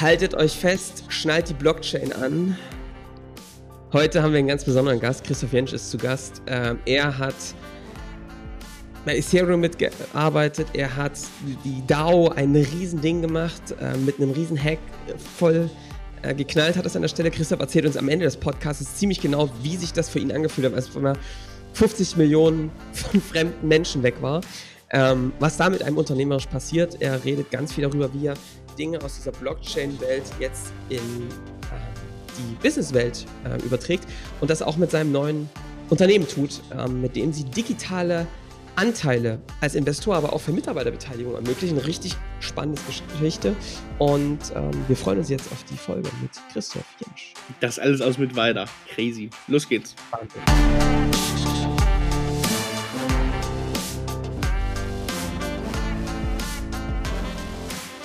Haltet euch fest, schnallt die Blockchain an. Heute haben wir einen ganz besonderen Gast. Christoph Jentsch ist zu Gast. Ähm, er hat bei Ethereum mitgearbeitet. Er hat die DAO ein Riesending gemacht, äh, mit einem riesen Hack voll äh, geknallt hat es an der Stelle. Christoph erzählt uns am Ende des Podcasts ziemlich genau, wie sich das für ihn angefühlt hat, als mal 50 Millionen von fremden Menschen weg war. Ähm, was da mit einem unternehmerisch passiert. Er redet ganz viel darüber, wie er Dinge aus dieser Blockchain-Welt jetzt in äh, die Business-Welt äh, überträgt und das auch mit seinem neuen Unternehmen tut, ähm, mit dem sie digitale Anteile als Investor, aber auch für Mitarbeiterbeteiligung ermöglichen. Richtig spannende Geschichte. Und ähm, wir freuen uns jetzt auf die Folge mit Christoph Jensch. Das alles aus mit weiter. Crazy. Los geht's. Wahnsinn.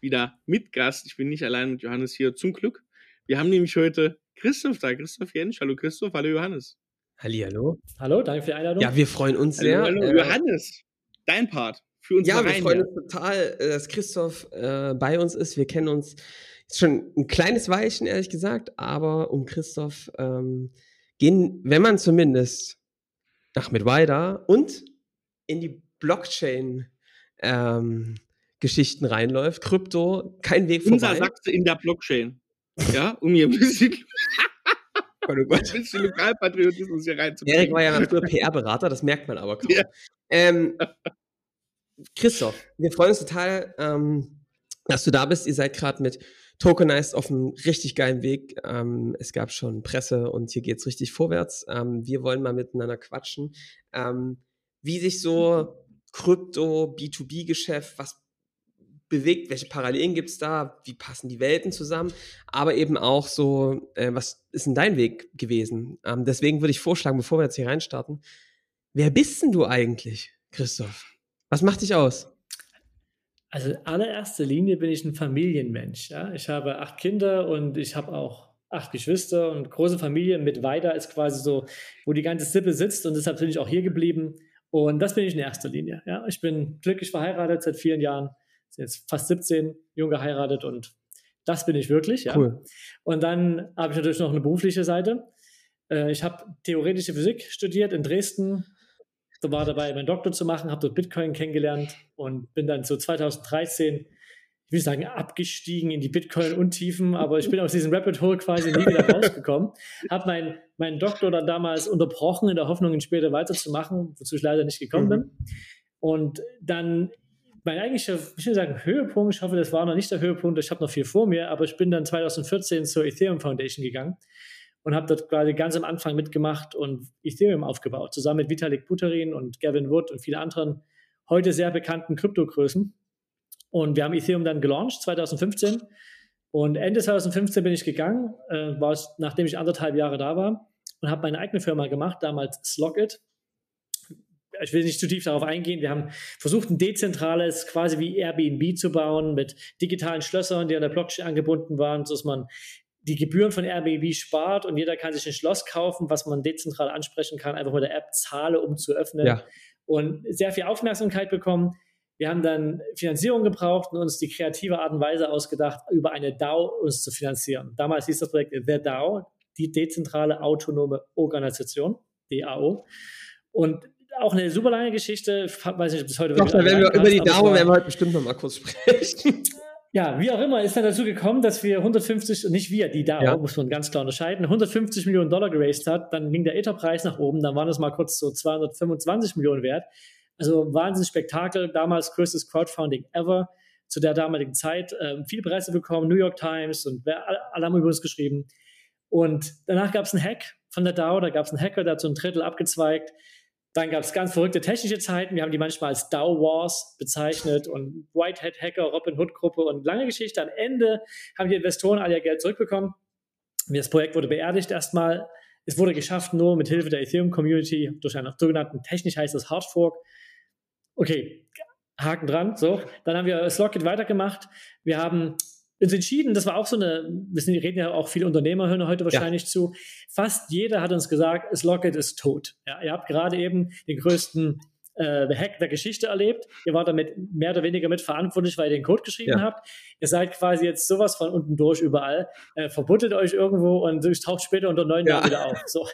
wieder mit Gast. Ich bin nicht allein mit Johannes hier, zum Glück. Wir haben nämlich heute Christoph da, Christoph Jentsch. Hallo Christoph, hallo Johannes. Hallihallo. Hallo, danke für die Einladung. Ja, wir freuen uns sehr. Hallo, hallo. Äh, Johannes, dein Part für uns. Ja, wir freuen uns total, äh, dass Christoph äh, bei uns ist. Wir kennen uns jetzt schon ein kleines Weilchen, ehrlich gesagt, aber um Christoph ähm, gehen, wenn man zumindest nach Midwider und in die Blockchain ähm, Geschichten reinläuft. Krypto, kein Weg vorbei. Unser Sachse in der Blockchain. Ja, um hier ein bisschen, ein bisschen Lokalpatriotismus hier reinzubringen. Erik war ja früher PR-Berater, das merkt man aber kaum. Ja. Ähm, Christoph, wir freuen uns total, ähm, dass du da bist. Ihr seid gerade mit Tokenized auf einem richtig geilen Weg. Ähm, es gab schon Presse und hier geht es richtig vorwärts. Ähm, wir wollen mal miteinander quatschen, ähm, wie sich so Krypto, B2B-Geschäft, was bewegt, welche Parallelen gibt es da, wie passen die Welten zusammen, aber eben auch so, äh, was ist denn dein Weg gewesen? Ähm, deswegen würde ich vorschlagen, bevor wir jetzt hier reinstarten, wer bist denn du eigentlich, Christoph? Was macht dich aus? Also in allererster Linie bin ich ein Familienmensch. Ja? Ich habe acht Kinder und ich habe auch acht Geschwister und große Familie mit weiter ist quasi so, wo die ganze Sippe sitzt und deshalb bin ich auch hier geblieben. Und das bin ich in erster Linie. Ja? Ich bin glücklich verheiratet seit vielen Jahren jetzt fast 17, jung geheiratet und das bin ich wirklich. Ja. Cool. Und dann habe ich natürlich noch eine berufliche Seite. Äh, ich habe theoretische Physik studiert in Dresden. Da war dabei, meinen Doktor zu machen, habe dort Bitcoin kennengelernt und bin dann so 2013 ich will sagen, abgestiegen in die Bitcoin-Untiefen, aber ich bin aus diesem Rapid Hole quasi nie wieder rausgekommen. Habe meinen mein Doktor dann damals unterbrochen, in der Hoffnung, ihn später weiterzumachen, wozu ich leider nicht gekommen mhm. bin. Und dann mein eigentlicher, ich will sagen, Höhepunkt, ich hoffe, das war noch nicht der Höhepunkt, ich habe noch viel vor mir, aber ich bin dann 2014 zur Ethereum Foundation gegangen und habe dort quasi ganz am Anfang mitgemacht und Ethereum aufgebaut, zusammen mit Vitalik Buterin und Gavin Wood und vielen anderen heute sehr bekannten Kryptogrößen. Und wir haben Ethereum dann gelauncht 2015 und Ende 2015 bin ich gegangen, äh, war es, nachdem ich anderthalb Jahre da war und habe meine eigene Firma gemacht, damals Slogit ich will nicht zu tief darauf eingehen. Wir haben versucht, ein dezentrales, quasi wie Airbnb zu bauen, mit digitalen Schlössern, die an der Blockchain angebunden waren, sodass man die Gebühren von Airbnb spart und jeder kann sich ein Schloss kaufen, was man dezentral ansprechen kann, einfach mit der App zahle, um zu öffnen. Ja. Und sehr viel Aufmerksamkeit bekommen. Wir haben dann Finanzierung gebraucht und uns die kreative Art und Weise ausgedacht, über eine DAO uns zu finanzieren. Damals hieß das Projekt The DAO, die dezentrale autonome Organisation, DAO. Und auch eine super lange Geschichte. Ich weiß nicht, ob das heute Doch, da werden wir über die DAO werden wir heute bestimmt noch mal kurz sprechen. Ja, wie auch immer, ist dann dazu gekommen, dass wir 150, nicht wir, die DAO, ja. muss man ganz klar unterscheiden, 150 Millionen Dollar geraced hat. Dann ging der Ether-Preis nach oben, dann waren es mal kurz so 225 Millionen wert. Also wahnsinnig Spektakel, damals größtes Crowdfunding ever zu der damaligen Zeit. Ähm, viele Preise bekommen, New York Times und alle haben über uns geschrieben. Und danach gab es einen Hack von der DAO, da gab es einen Hacker, der hat so ein Drittel abgezweigt Dann gab es ganz verrückte technische Zeiten. Wir haben die manchmal als DAO Wars bezeichnet und Whitehead Hacker, Robin Hood Gruppe und lange Geschichte. Am Ende haben die Investoren all ihr Geld zurückbekommen. Das Projekt wurde beerdigt erstmal. Es wurde geschafft nur mit Hilfe der Ethereum Community durch einen sogenannten technisch heißt das Hard Fork. Okay, Haken dran. So, dann haben wir Slockit weitergemacht. Wir haben uns entschieden, das war auch so eine, wir sind, reden ja auch viele Unternehmer hören heute wahrscheinlich ja. zu. Fast jeder hat uns gesagt, Slockit ist tot. Ja, ihr habt gerade eben den größten äh, Hack der Geschichte erlebt. Ihr wart damit mehr oder weniger mit verantwortlich, weil ihr den Code geschrieben ja. habt. Ihr seid quasi jetzt sowas von unten durch überall, äh, verbuttelt euch irgendwo und taucht später unter neun ja. Jahren wieder auf. So.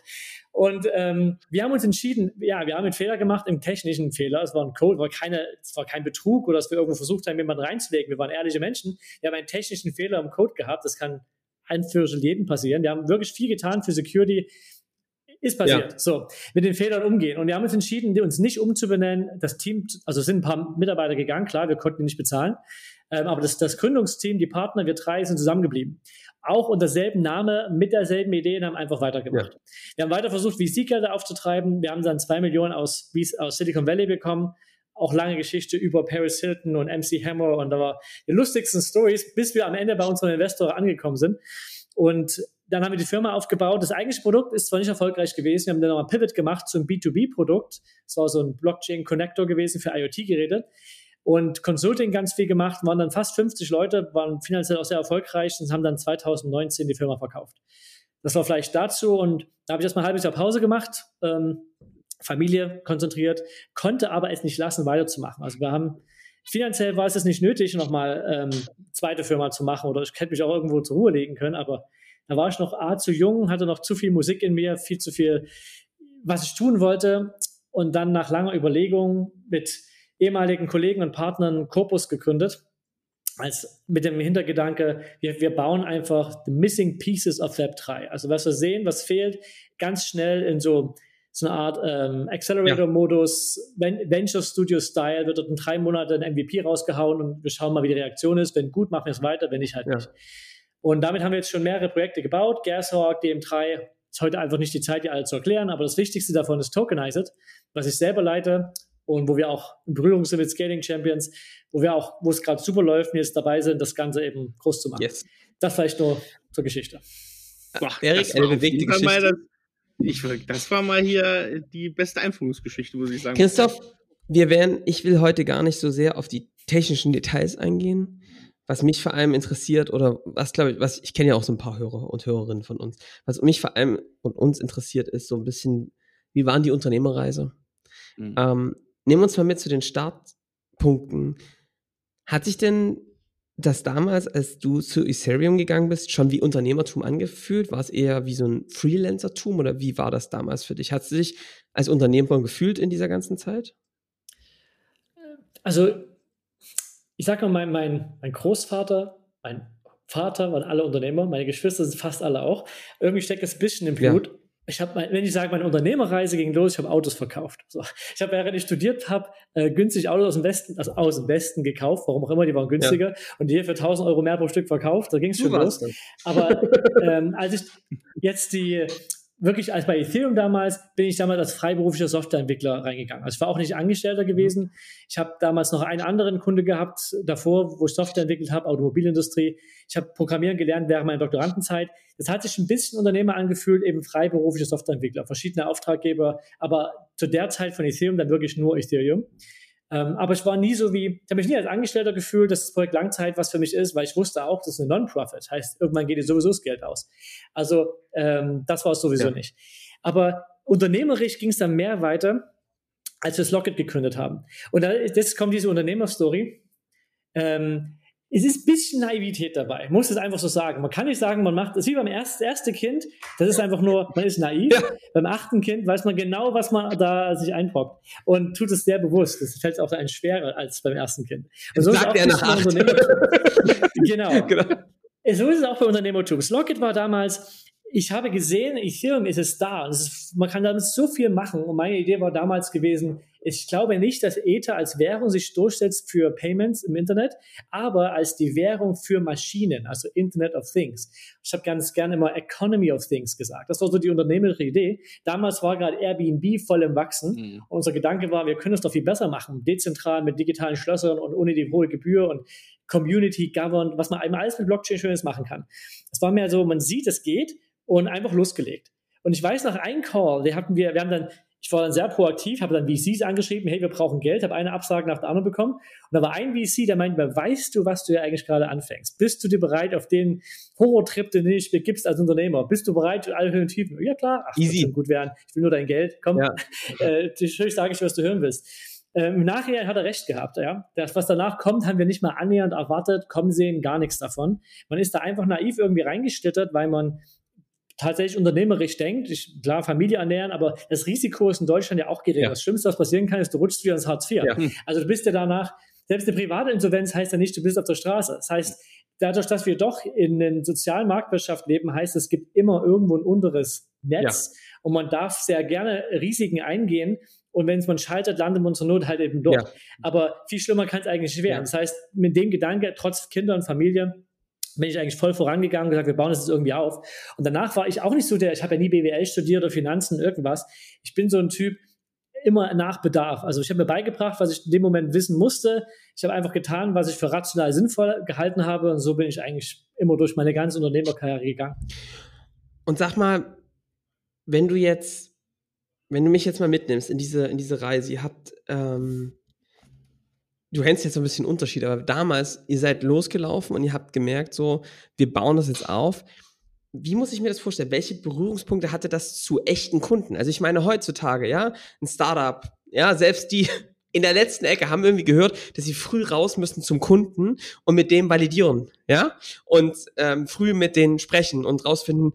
Und ähm, wir haben uns entschieden, ja, wir haben einen Fehler gemacht, einen technischen Fehler. Es war ein Code, war keine, es war kein Betrug oder dass wir irgendwo versucht haben, jemanden reinzulegen. Wir waren ehrliche Menschen. Wir haben einen technischen Fehler im Code gehabt. Das kann ein Viertel jeden passieren. Wir haben wirklich viel getan für Security. Ist passiert. Ja. So, mit den Fehlern umgehen. Und wir haben uns entschieden, uns nicht umzubenennen. Das Team, also sind ein paar Mitarbeiter gegangen, klar, wir konnten die nicht bezahlen. Ähm, aber das, das Gründungsteam, die Partner, wir drei sind zusammengeblieben. Auch unter selben Name, mit derselben Idee und haben einfach weitergemacht. Ja. Wir haben weiter versucht, VC-Gelder aufzutreiben. Wir haben dann zwei Millionen aus, aus Silicon Valley bekommen auch lange Geschichte über Paris Hilton und MC Hammer und da war die lustigsten Stories, bis wir am Ende bei unserem Investor angekommen sind. Und dann haben wir die Firma aufgebaut. Das eigentliche Produkt ist zwar nicht erfolgreich gewesen. Wir haben dann nochmal Pivot gemacht zum B2B-Produkt. Das war so ein Blockchain-Connector gewesen für IoT-Geräte. Und Consulting ganz viel gemacht, waren dann fast 50 Leute, waren finanziell auch sehr erfolgreich und haben dann 2019 die Firma verkauft. Das war vielleicht dazu und da habe ich erstmal ein halbes Jahr Pause gemacht, ähm, Familie konzentriert, konnte aber es nicht lassen, weiterzumachen. Also wir haben finanziell war es nicht nötig, nochmal ähm, zweite Firma zu machen oder ich hätte mich auch irgendwo zur Ruhe legen können, aber da war ich noch A zu jung, hatte noch zu viel Musik in mir, viel zu viel, was ich tun wollte. Und dann nach langer Überlegung mit ehemaligen Kollegen und Partnern Corpus gegründet. Als mit dem Hintergedanke, wir, wir bauen einfach the missing pieces of Web 3. Also was wir sehen, was fehlt, ganz schnell in so so eine Art ähm, Accelerator-Modus, ja. Venture Studio-Style, wird dort in drei Monaten ein MVP rausgehauen und wir schauen mal, wie die Reaktion ist. Wenn gut, machen wir es weiter, wenn nicht, halt ja. nicht. Und damit haben wir jetzt schon mehrere Projekte gebaut. Gashawk, DM3, ist heute einfach nicht die Zeit, die alle zu erklären, aber das Wichtigste davon ist Tokenized, was ich selber leite und wo wir auch in Berührung sind mit Scaling Champions, wo wir auch, wo es gerade super läuft und jetzt dabei sind, das Ganze eben groß zu machen. Yes. Das vielleicht nur zur Geschichte. Boah, Erik, eine bewegte Geschichte. Das, ich, das war mal hier die beste Einführungsgeschichte, muss ich sagen. Christoph, wir werden, ich will heute gar nicht so sehr auf die technischen Details eingehen was mich vor allem interessiert oder was glaube ich, was ich kenne ja auch so ein paar Hörer und Hörerinnen von uns. Was mich vor allem und uns interessiert ist so ein bisschen, wie waren die Unternehmerreise? Mhm. Ähm, nehmen wir uns mal mit zu den Startpunkten. Hat sich denn das damals, als du zu Ethereum gegangen bist, schon wie Unternehmertum angefühlt? War es eher wie so ein Freelancertum oder wie war das damals für dich? Hast du dich als Unternehmer gefühlt in dieser ganzen Zeit? Also ich sage mal, mein, mein, mein Großvater, mein Vater waren alle Unternehmer, meine Geschwister sind fast alle auch. Irgendwie steckt es ein bisschen im Blut. Ja. Ich habe, wenn ich sage, meine Unternehmerreise ging los, ich habe Autos verkauft. So. Ich habe, während ich studiert habe, äh, günstig Autos aus dem Westen, also aus dem Westen gekauft, warum auch immer, die waren günstiger ja. und die hier für 1000 Euro mehr pro Stück verkauft. Da ging es schon los. Aber ähm, als ich jetzt die wirklich als bei Ethereum damals bin ich damals als freiberuflicher Softwareentwickler reingegangen. Also ich war auch nicht Angestellter gewesen. Ich habe damals noch einen anderen Kunde gehabt davor, wo ich Software entwickelt habe, Automobilindustrie. Ich habe Programmieren gelernt während meiner Doktorandenzeit. Das hat sich ein bisschen Unternehmer angefühlt, eben freiberuflicher Softwareentwickler, verschiedene Auftraggeber, aber zu der Zeit von Ethereum dann wirklich nur Ethereum. Ähm, aber ich war nie so wie, ich habe mich nie als Angestellter gefühlt, dass das Projekt Langzeit was für mich ist, weil ich wusste auch, das ist eine Non-Profit. Heißt, irgendwann geht dir sowieso das Geld aus. Also ähm, das war es sowieso ja. nicht. Aber unternehmerisch ging es dann mehr weiter, als wir Slocket gegründet haben. Und da, jetzt kommt diese Unternehmerstory. Ähm, es ist ein bisschen Naivität dabei, muss es einfach so sagen. Man kann nicht sagen, man macht, ist wie beim ersten erste Kind, das ist einfach nur, man ist naiv. Ja. Beim achten Kind weiß man genau, was man da sich einbrockt und tut es sehr bewusst. Das fällt auch ein schwerer als beim ersten Kind. Und so Sagt es er nach genau. genau. So ist es auch bei Unternehmertum. Slocket war damals, ich habe gesehen, Ethereum ist es da. Ist, man kann damit so viel machen. Und meine Idee war damals gewesen, ich glaube nicht, dass Ether als Währung sich durchsetzt für Payments im Internet, aber als die Währung für Maschinen, also Internet of Things. Ich habe ganz gerne immer Economy of Things gesagt. Das war so die unternehmerische Idee. Damals war gerade Airbnb voll im Wachsen. Mhm. Unser Gedanke war, wir können es doch viel besser machen, dezentral mit digitalen Schlössern und ohne die hohe Gebühr und Community governed, was man einmal alles mit Blockchain Schönes machen kann. Es war mehr so, man sieht, es geht und einfach losgelegt. Und ich weiß nach einem Call, wir hatten wir, wir haben dann ich war dann sehr proaktiv, habe dann VCs angeschrieben, hey, wir brauchen Geld, habe eine Absage nach der anderen bekommen. Und da war ein VC, der meinte mir, weißt du, was du ja eigentlich gerade anfängst? Bist du dir bereit auf den Horrortrip, den du nicht begibst als Unternehmer? Bist du bereit, alle Höhen und Tiefen? Ja, klar. Ach, Easy. Gut werden. Ich will nur dein Geld. Komm, ja. äh, ich sage ich, was du hören willst. Ähm, Im Nachhinein hat er recht gehabt, ja. Das, was danach kommt, haben wir nicht mal annähernd erwartet, kommen sehen, gar nichts davon. Man ist da einfach naiv irgendwie reingeschlittert, weil man tatsächlich unternehmerisch denkt, ich, klar, Familie ernähren, aber das Risiko ist in Deutschland ja auch gering. Ja. Das Schlimmste, was passieren kann, ist, du rutschst wieder ins Hartz IV. Ja. Also du bist ja danach, selbst eine private Insolvenz heißt ja nicht, du bist auf der Straße. Das heißt, dadurch, dass wir doch in einer sozialen Marktwirtschaft leben, heißt es gibt immer irgendwo ein unteres Netz ja. und man darf sehr gerne Risiken eingehen. Und wenn es man scheitert, landet man zur Not halt eben dort. Aber viel schlimmer kann es eigentlich nicht werden. Das heißt, mit dem Gedanke, trotz Kinder und Familie, bin ich eigentlich voll vorangegangen und gesagt, wir bauen das jetzt irgendwie auf. Und danach war ich auch nicht so der, ich habe ja nie BWL studiert oder Finanzen, irgendwas. Ich bin so ein Typ, immer nach Bedarf. Also ich habe mir beigebracht, was ich in dem Moment wissen musste. Ich habe einfach getan, was ich für rational sinnvoll gehalten habe. Und so bin ich eigentlich immer durch meine ganze Unternehmerkarriere gegangen. Und sag mal, wenn du jetzt, wenn du mich jetzt mal mitnimmst in diese, in diese Reise, ihr habt ähm, du kennst jetzt so ein bisschen Unterschied, aber damals, ihr seid losgelaufen und ihr habt gemerkt, so, wir bauen das jetzt auf. Wie muss ich mir das vorstellen? Welche Berührungspunkte hatte das zu echten Kunden? Also ich meine heutzutage, ja, ein Startup, ja, selbst die in der letzten Ecke haben irgendwie gehört, dass sie früh raus müssen zum Kunden und mit dem validieren, ja, und ähm, früh mit denen sprechen und rausfinden,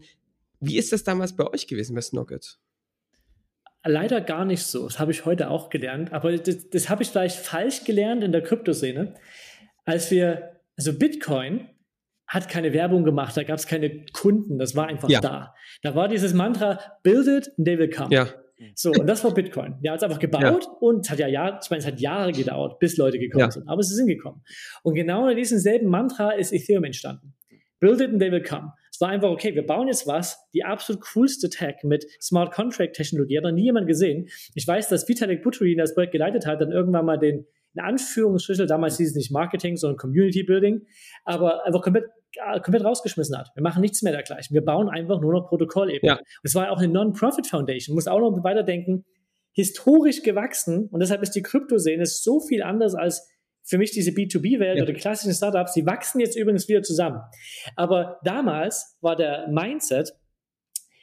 wie ist das damals bei euch gewesen bei Snocket? Leider gar nicht so. Das habe ich heute auch gelernt. Aber das, das habe ich vielleicht falsch gelernt in der Kryptoszene. Als wir, also Bitcoin hat keine Werbung gemacht, da gab es keine Kunden, das war einfach ja. da. Da war dieses Mantra, build it and they will come. Ja. So, und das war Bitcoin. Ja, hat es einfach gebaut ja. und hat ja Jahr, ich meine, es hat Jahre gedauert, bis Leute gekommen ja. sind, aber sie sind gekommen. Und genau in diesem selben Mantra ist Ethereum entstanden. Build it and they will come. Es war einfach, okay, wir bauen jetzt was, die absolut coolste Tech mit Smart Contract Technologie, hat noch nie jemand gesehen. Ich weiß, dass Vitalik Buterin das Projekt geleitet hat, dann irgendwann mal den, in Anführungsstrichen, damals hieß es nicht Marketing, sondern Community Building, aber einfach komplett äh, komplett rausgeschmissen hat. Wir machen nichts mehr dergleichen. Wir bauen einfach nur noch Protokollebene. Ja. Es war auch eine Non-Profit Foundation. Muss auch noch weiterdenken. Historisch gewachsen und deshalb ist die Kryptoszene so viel anders als für mich diese B2B-Welt ja. oder die klassischen Startups, die wachsen jetzt übrigens wieder zusammen. Aber damals war der Mindset,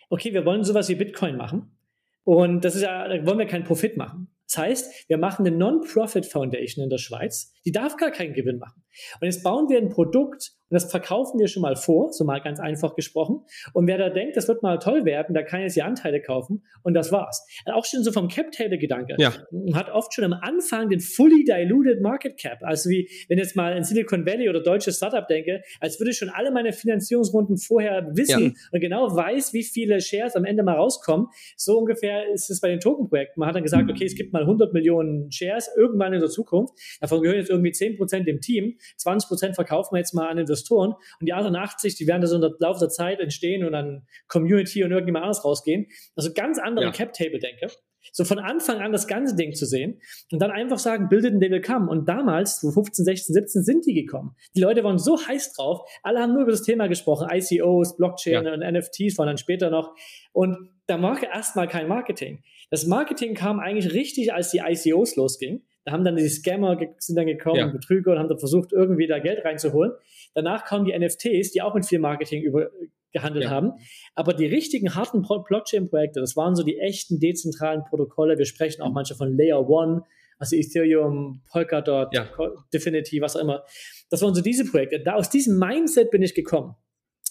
okay, wir wollen sowas wie Bitcoin machen. Und das ist ja, da wollen wir keinen Profit machen. Das heißt, wir machen eine Non-Profit Foundation in der Schweiz, die darf gar keinen Gewinn machen. Und jetzt bauen wir ein Produkt und das verkaufen wir schon mal vor, so mal ganz einfach gesprochen. Und wer da denkt, das wird mal toll werden, der kann jetzt die Anteile kaufen und das war's. Auch schon so vom Cap-Table-Gedanke. Ja. Hat oft schon am Anfang den fully diluted Market Cap. Also wie, wenn jetzt mal in Silicon Valley oder deutsches Startup denke, als würde ich schon alle meine Finanzierungsrunden vorher wissen ja. und genau weiß, wie viele Shares am Ende mal rauskommen. So ungefähr ist es bei den Token-Projekten. Man hat dann gesagt, okay, es gibt mal 100 Millionen Shares irgendwann in der Zukunft. Davon gehören jetzt irgendwie 10 Prozent dem Team. 20 Prozent verkaufen wir jetzt mal an Investoren und die anderen 80, die werden da so der Laufe der Zeit entstehen und dann Community und irgendjemand anders rausgehen. Also ganz andere ja. Cap-Table-Denke. So von Anfang an das ganze Ding zu sehen und dann einfach sagen, bildet ein Devil come. Und damals, so 15, 16, 17, sind die gekommen. Die Leute waren so heiß drauf, alle haben nur über das Thema gesprochen, ICOs, Blockchain ja. und NFTs waren dann später noch. Und da war erstmal kein Marketing. Das Marketing kam eigentlich richtig, als die ICOs losging. Da haben dann die Scammer sind dann gekommen, ja. Betrüger und haben dann versucht, irgendwie da Geld reinzuholen. Danach kamen die NFTs, die auch mit viel Marketing über, gehandelt ja. haben. Aber die richtigen harten Blockchain-Projekte, das waren so die echten dezentralen Protokolle. Wir sprechen auch manche von Layer One, also Ethereum, Polkadot, ja. Definity, was auch immer. Das waren so diese Projekte. Da aus diesem Mindset bin ich gekommen.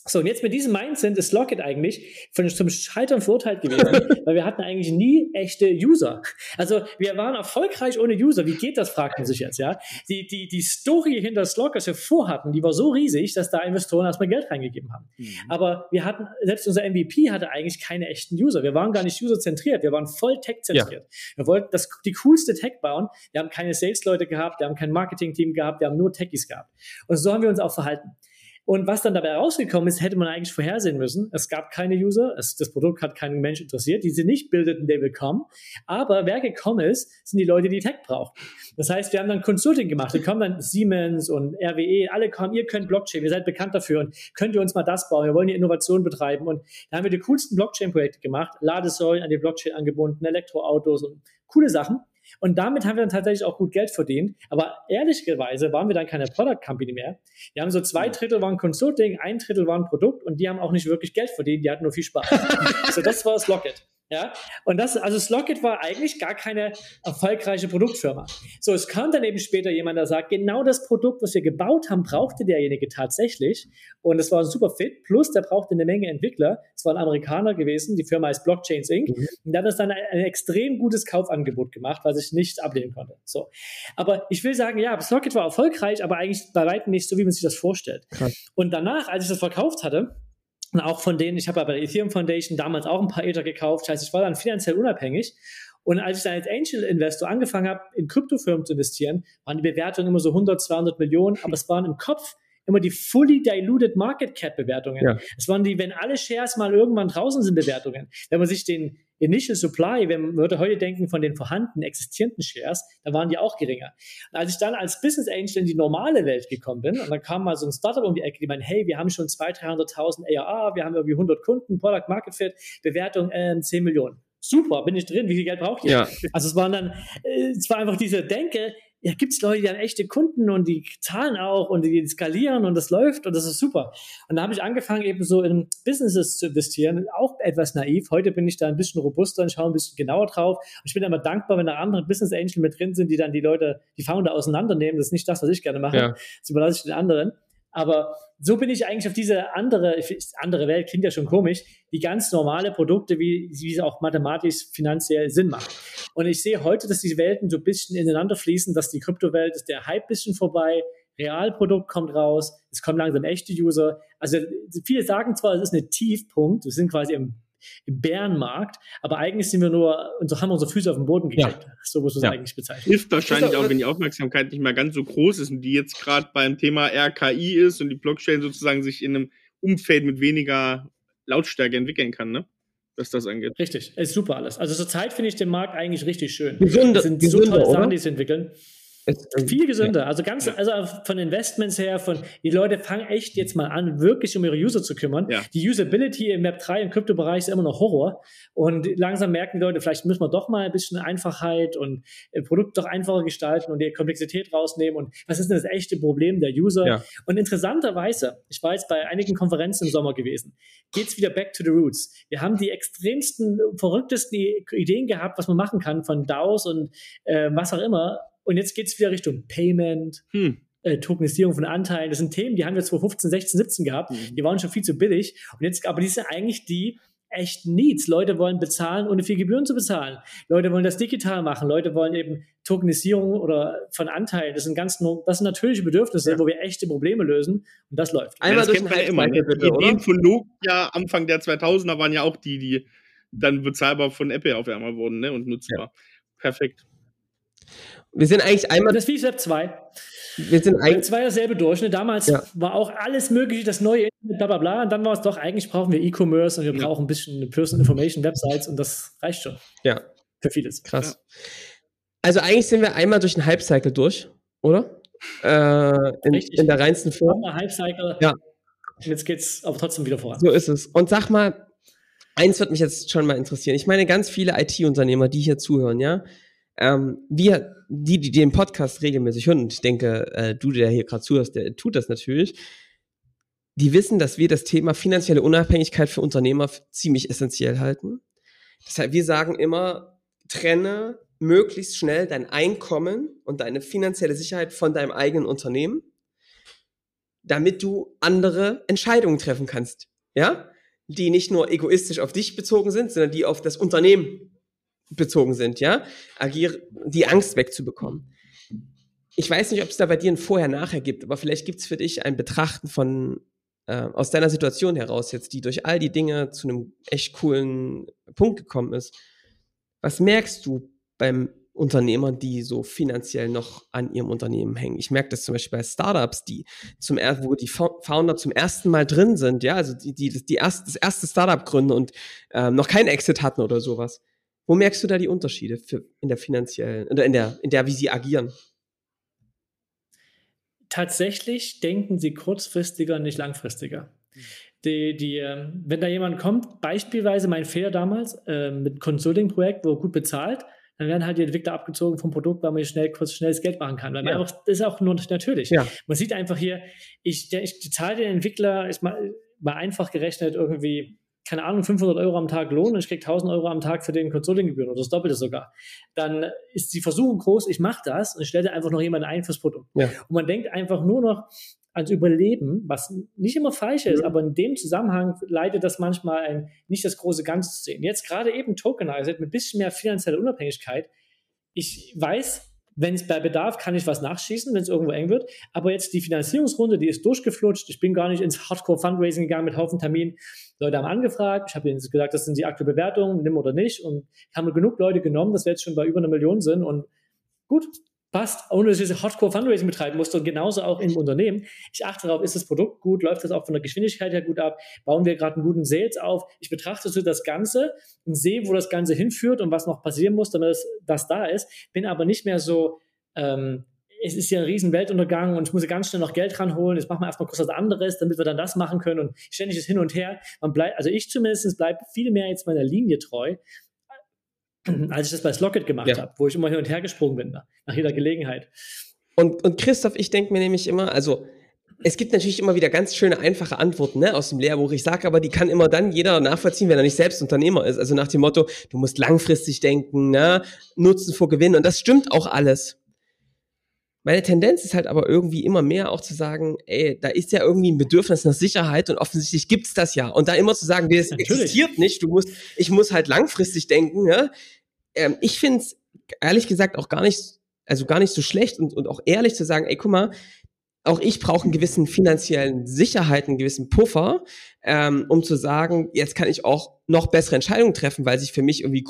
So, und jetzt mit diesem Mindset ist Locket eigentlich von, zum Scheitern verurteilt gewesen, weil wir hatten eigentlich nie echte User. Also wir waren erfolgreich ohne User. Wie geht das, fragt man sich jetzt, ja? Die, die, die Story hinter Slog, was wir vorhatten, die war so riesig, dass da Investoren erstmal Geld reingegeben haben. Mhm. Aber wir hatten, selbst unser MVP hatte eigentlich keine echten User. Wir waren gar nicht userzentriert, wir waren voll tech-zentriert. Ja. Wir wollten das, die coolste Tech bauen. Wir haben keine Sales-Leute gehabt, wir haben kein Marketing-Team gehabt, wir haben nur Techies gehabt. Und so haben wir uns auch verhalten. Und was dann dabei rausgekommen ist, hätte man eigentlich vorhersehen müssen. Es gab keine User, es, das Produkt hat keinen Mensch interessiert, die sie nicht bildeten, they will come. Aber wer gekommen ist, sind die Leute, die Tech brauchen. Das heißt, wir haben dann Consulting gemacht. Wir kommen dann Siemens und RWE, alle kommen, ihr könnt Blockchain, ihr seid bekannt dafür und könnt ihr uns mal das bauen, wir wollen hier Innovation betreiben. Und da haben wir die coolsten Blockchain-Projekte gemacht, Ladesäulen an die Blockchain angebunden, Elektroautos und coole Sachen. Und damit haben wir dann tatsächlich auch gut Geld verdient. Aber ehrlicherweise waren wir dann keine Product Company mehr. Wir haben so zwei Drittel waren Consulting, ein Drittel waren Produkt und die haben auch nicht wirklich Geld verdient, die hatten nur viel Spaß. so, das war das Locket. Ja, und das, also Slocket war eigentlich gar keine erfolgreiche Produktfirma. So, es kam dann eben später jemand, der sagt, genau das Produkt, was wir gebaut haben, brauchte derjenige tatsächlich. Und es war ein super fit. Plus, der brauchte eine Menge Entwickler. Es war ein Amerikaner gewesen. Die Firma heißt Blockchains Inc. Mhm. Und der hat uns dann ein, ein, extrem gutes Kaufangebot gemacht, was ich nicht ablehnen konnte. So. Aber ich will sagen, ja, Slocket war erfolgreich, aber eigentlich bei weitem nicht so, wie man sich das vorstellt. Krass. Und danach, als ich das verkauft hatte, und auch von denen, ich habe bei der Ethereum Foundation damals auch ein paar Ether gekauft. Das heißt, ich war dann finanziell unabhängig. Und als ich dann als Angel Investor angefangen habe, in Kryptofirmen zu investieren, waren die Bewertungen immer so 100, 200 Millionen, aber es waren im Kopf immer die fully diluted Market Cap Bewertungen. Ja. Es waren die, wenn alle Shares mal irgendwann draußen sind, Bewertungen. Wenn man sich den Initial Supply, wenn man würde heute denken von den vorhandenen existierenden Shares, da waren die auch geringer. Und als ich dann als Business Angel in die normale Welt gekommen bin, und dann kam mal so ein Startup um die Ecke, die meinen, hey, wir haben schon 200.000, 300.000 ARA, wir haben irgendwie 100 Kunden, Product Market Fit, Bewertung äh, 10 Millionen. Super, bin ich drin, wie viel Geld braucht ihr? Ja. Also es waren dann, äh, es war einfach diese Denke, ja, gibt es Leute, die haben echte Kunden und die zahlen auch und die skalieren und das läuft und das ist super. Und da habe ich angefangen, eben so in Businesses zu investieren, auch etwas naiv. Heute bin ich da ein bisschen robuster und schaue ein bisschen genauer drauf. Und ich bin immer dankbar, wenn da andere Business Angel mit drin sind, die dann die Leute, die Founder auseinandernehmen. Das ist nicht das, was ich gerne mache. Ja. Das überlasse ich den anderen. Aber so bin ich eigentlich auf diese andere, andere Welt, klingt ja schon komisch, die ganz normale Produkte, wie, wie sie auch mathematisch, finanziell Sinn machen. Und ich sehe heute, dass diese Welten so ein bisschen ineinander fließen, dass die Kryptowelt ist der Hype bisschen vorbei, Realprodukt kommt raus, es kommen langsam echte User. Also viele sagen zwar, es ist ein Tiefpunkt, wir sind quasi im im Bärenmarkt, aber eigentlich sind wir nur, und so haben wir unsere Füße auf den Boden gekriegt. Ja. So muss man es ja. eigentlich bezeichnen. Hilft wahrscheinlich auch, wenn die Aufmerksamkeit nicht mehr ganz so groß ist und die jetzt gerade beim Thema RKI ist und die Blockchain sozusagen sich in einem Umfeld mit weniger Lautstärke entwickeln kann, ne? was das angeht. Richtig, ist super alles. Also zurzeit finde ich den Markt eigentlich richtig schön. Gesunde, es sind so tolle Sachen, die sie entwickeln. Viel gesünder. Ja. Also ganz, also von Investments her, von die Leute fangen echt jetzt mal an, wirklich um ihre User zu kümmern. Ja. Die Usability im Web 3 im Kryptobereich ist immer noch Horror. Und langsam merken die Leute, vielleicht müssen wir doch mal ein bisschen Einfachheit und äh, Produkt doch einfacher gestalten und die Komplexität rausnehmen. Und was ist denn das echte Problem der User? Ja. Und interessanterweise, ich war jetzt bei einigen Konferenzen im Sommer gewesen, geht's wieder back to the roots. Wir haben die extremsten, verrücktesten Ideen gehabt, was man machen kann von DAOs und äh, was auch immer und jetzt geht es wieder Richtung Payment, hm. äh, Tokenisierung von Anteilen. Das sind Themen, die haben wir 2015, 16, 17 gehabt. Mhm. Die waren schon viel zu billig. Und jetzt, aber die sind eigentlich die echten Needs. Leute wollen bezahlen, ohne viel Gebühren zu bezahlen. Leute wollen das digital machen. Leute wollen eben Tokenisierung oder von Anteilen. Das sind ganz, das sind natürliche Bedürfnisse, ja. wo wir echte Probleme lösen. Und das läuft. Einmal ja, das kennt immer. Ne? Die Ideen von Nokia Anfang der 2000er waren ja auch die, die dann bezahlbar von Apple auf einmal wurden ne? und nutzbar. Ja. Perfekt. Wir sind eigentlich einmal. Das ist wie Step 2. Wir sind eigentlich. zwei dasselbe Durchschnitt. Damals ja. war auch alles mögliche, das neue Internet, bla bla bla. Und dann war es doch, eigentlich brauchen wir E-Commerce und wir ja. brauchen ein bisschen Personal Information Websites und das reicht schon. Ja. Für vieles. Krass. Ja. Also eigentlich sind wir einmal durch einen Hype-Cycle durch, oder? Äh, in, in, der reinsten Form. Hype-Cycle. Ja. Und jetzt geht's aber trotzdem wieder voran. So ist es. Und sag mal, eins wird mich jetzt schon mal interessieren. Ich meine, ganz viele IT-Unternehmer, die hier zuhören, ja, ähm, wir, die, die den Podcast regelmäßig hören, und ich denke, äh, du, der hier gerade zuhörst, der tut das natürlich, die wissen, dass wir das Thema finanzielle Unabhängigkeit für Unternehmer ziemlich essentiell halten. Deshalb, wir sagen immer, trenne möglichst schnell dein Einkommen und deine finanzielle Sicherheit von deinem eigenen Unternehmen. damit du andere Entscheidungen treffen kannst. Ja? Die nicht nur egoistisch auf dich bezogen sind, sondern die auf das Unternehmen bezogen sind, ja? Agier, die Angst wegzubekommen. Ich weiß nicht, ob es da bei dir ein Vorher-Nachher gibt, aber vielleicht gibt es für dich ein Betrachten von äh, aus deiner Situation heraus jetzt, die durch all die Dinge zu einem echt coolen Punkt gekommen ist. Was merkst du beim Unternehmer, die so finanziell noch an ihrem Unternehmen hängen. Ich merke das zum Beispiel bei Startups, die zum wo die Founder zum ersten Mal drin sind, ja, also die, die, die erst, das erste Startup gründen und ähm, noch keinen Exit hatten oder sowas. Wo merkst du da die Unterschiede in der finanziellen, oder in der, in der, wie sie agieren? Tatsächlich denken sie kurzfristiger, nicht langfristiger. Mhm. Die, die, ähm, wenn da jemand kommt, beispielsweise mein Fehler damals äh, mit einem Consulting-Projekt, wo gut bezahlt, dann werden halt die Entwickler abgezogen vom Produkt, weil man schnell kurz schnelles Geld machen kann. Weil ja. auch, das ist auch nur natürlich. Ja. Man sieht einfach hier, ich, ich zahle den Entwickler, ist mal, mal einfach gerechnet irgendwie keine Ahnung, 500 Euro am Tag Lohn und ich kriege 1000 Euro am Tag für den Consulting-Gebühren oder das Doppelte sogar, dann ist die Versuchung groß, ich mache das und ich stelle einfach noch jemanden ein fürs Produkt. Ja. Und man denkt einfach nur noch ans Überleben, was nicht immer falsch ist, mhm. aber in dem Zusammenhang leitet das manchmal ein, nicht das große Ganze zu sehen. Jetzt gerade eben Tokenized mit ein bisschen mehr finanzieller Unabhängigkeit. Ich weiß, wenn es bei Bedarf kann ich was nachschießen, wenn es irgendwo eng wird. Aber jetzt die Finanzierungsrunde, die ist durchgeflutscht. Ich bin gar nicht ins Hardcore-Fundraising gegangen mit Haufen Terminen. Leute haben angefragt. Ich habe ihnen gesagt, das sind die aktuelle Bewertungen, nimm oder nicht. Und haben genug Leute genommen, dass wir jetzt schon bei über einer Million sind. Und gut, passt, ohne dass ich diese Hardcore-Fundraising betreiben musste und genauso auch im Unternehmen. Ich achte darauf, ist das Produkt gut, läuft das auch von der Geschwindigkeit her gut ab, bauen wir gerade einen guten Sales auf. Ich betrachte so das Ganze und sehe, wo das Ganze hinführt und was noch passieren muss, damit das, das da ist, bin aber nicht mehr so, ähm, es ist ja ein riesen Weltuntergang und ich muss ganz schnell noch Geld ranholen, jetzt machen wir erstmal kurz was anderes, damit wir dann das machen können und ständig ist hin und her. Man bleibt, also ich zumindest bleibe viel mehr jetzt meiner Linie treu als ich das bei Slocket gemacht ja. habe, wo ich immer hin und her gesprungen bin, nach jeder Gelegenheit. Und, und Christoph, ich denke mir nämlich immer, also es gibt natürlich immer wieder ganz schöne, einfache Antworten ne, aus dem Lehrbuch. Ich sage aber, die kann immer dann jeder nachvollziehen, wenn er nicht selbst Unternehmer ist. Also nach dem Motto, du musst langfristig denken, ne, Nutzen vor Gewinn. Und das stimmt auch alles. Meine Tendenz ist halt aber irgendwie immer mehr auch zu sagen, ey, da ist ja irgendwie ein Bedürfnis nach Sicherheit und offensichtlich gibt's das ja. Und da immer zu sagen, das Natürlich. existiert nicht, du musst, ich muss halt langfristig denken, ja, ähm, ich finde es ehrlich gesagt auch gar nicht, also gar nicht so schlecht und, und auch ehrlich zu sagen, ey, guck mal, auch ich brauche einen gewissen finanziellen Sicherheit, einen gewissen Puffer, ähm, um zu sagen, jetzt kann ich auch noch bessere Entscheidungen treffen, weil sich für mich irgendwie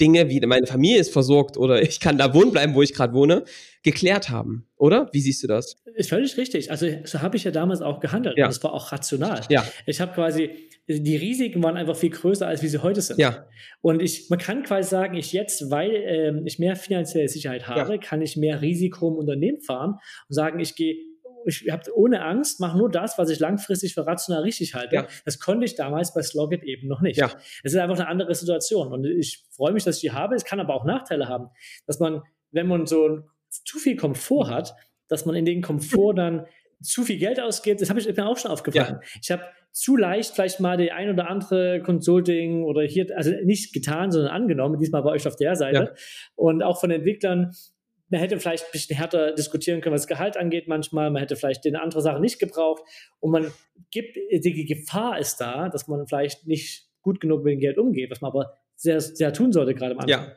Grunddinge wie meine Familie ist versorgt oder ich kann da wohnen bleiben, wo ich gerade wohne, geklärt haben, oder? Wie siehst du das? Ist völlig richtig. Also so habe ich ja damals auch gehandelt. Ja. Das war auch rational. Ja. Ich habe quasi die Risiken waren einfach viel größer, als wie sie heute sind. Ja. Und ich, man kann quasi sagen, ich jetzt, weil ähm, ich mehr finanzielle Sicherheit habe, ja. kann ich mehr Risiko im Unternehmen fahren und sagen, ich gehe ich habe ohne Angst, mache nur das, was ich langfristig für rational richtig halte. Ja. Das konnte ich damals bei Slogit eben noch nicht. Ja. Es ist einfach eine andere Situation. Und ich freue mich, dass ich die habe. Es kann aber auch Nachteile haben, dass man, wenn man so zu viel Komfort hat, dass man in den Komfort dann zu viel Geld ausgibt. Das habe ich mir auch schon aufgefallen. Ja. Ich habe zu leicht vielleicht mal die ein oder andere Consulting oder hier, also nicht getan, sondern angenommen, diesmal bei euch auf der Seite. Ja. Und auch von Entwicklern, man hätte vielleicht ein bisschen härter diskutieren können, was das Gehalt angeht manchmal. Man hätte vielleicht eine andere Sache nicht gebraucht. Und man gibt, die Gefahr ist da, dass man vielleicht nicht gut genug mit dem Geld umgeht, was man aber sehr, sehr tun sollte, gerade am Anfang. Ja.